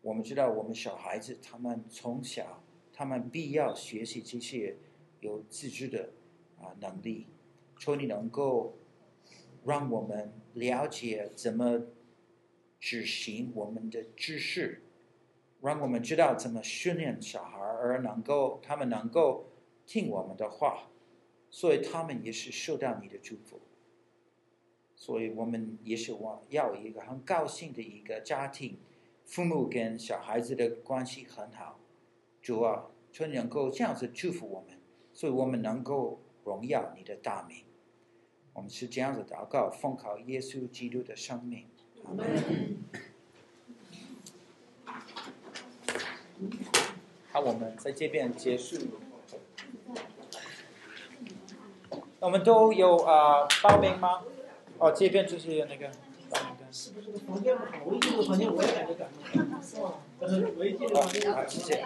A: 我们知道，我们小孩子他们从小，他们必要学习这些有自制的啊能力，求你能够。让我们了解怎么执行我们的知识，让我们知道怎么训练小孩，而能够他们能够听我们的话，所以他们也是受到你的祝福。所以我们也是我要一个很高兴的一个家庭，父母跟小孩子的关系很好，主啊，就能够这样子祝福我们，所以我们能够荣耀你的大名。我们是这样子祷告，奉靠耶稣基督的生命。好，我们在这边结束。我们都有啊、报名吗？哦，这边就是那个。是不是房间好？我一进房间我也感觉感动。是吗？好，谢谢。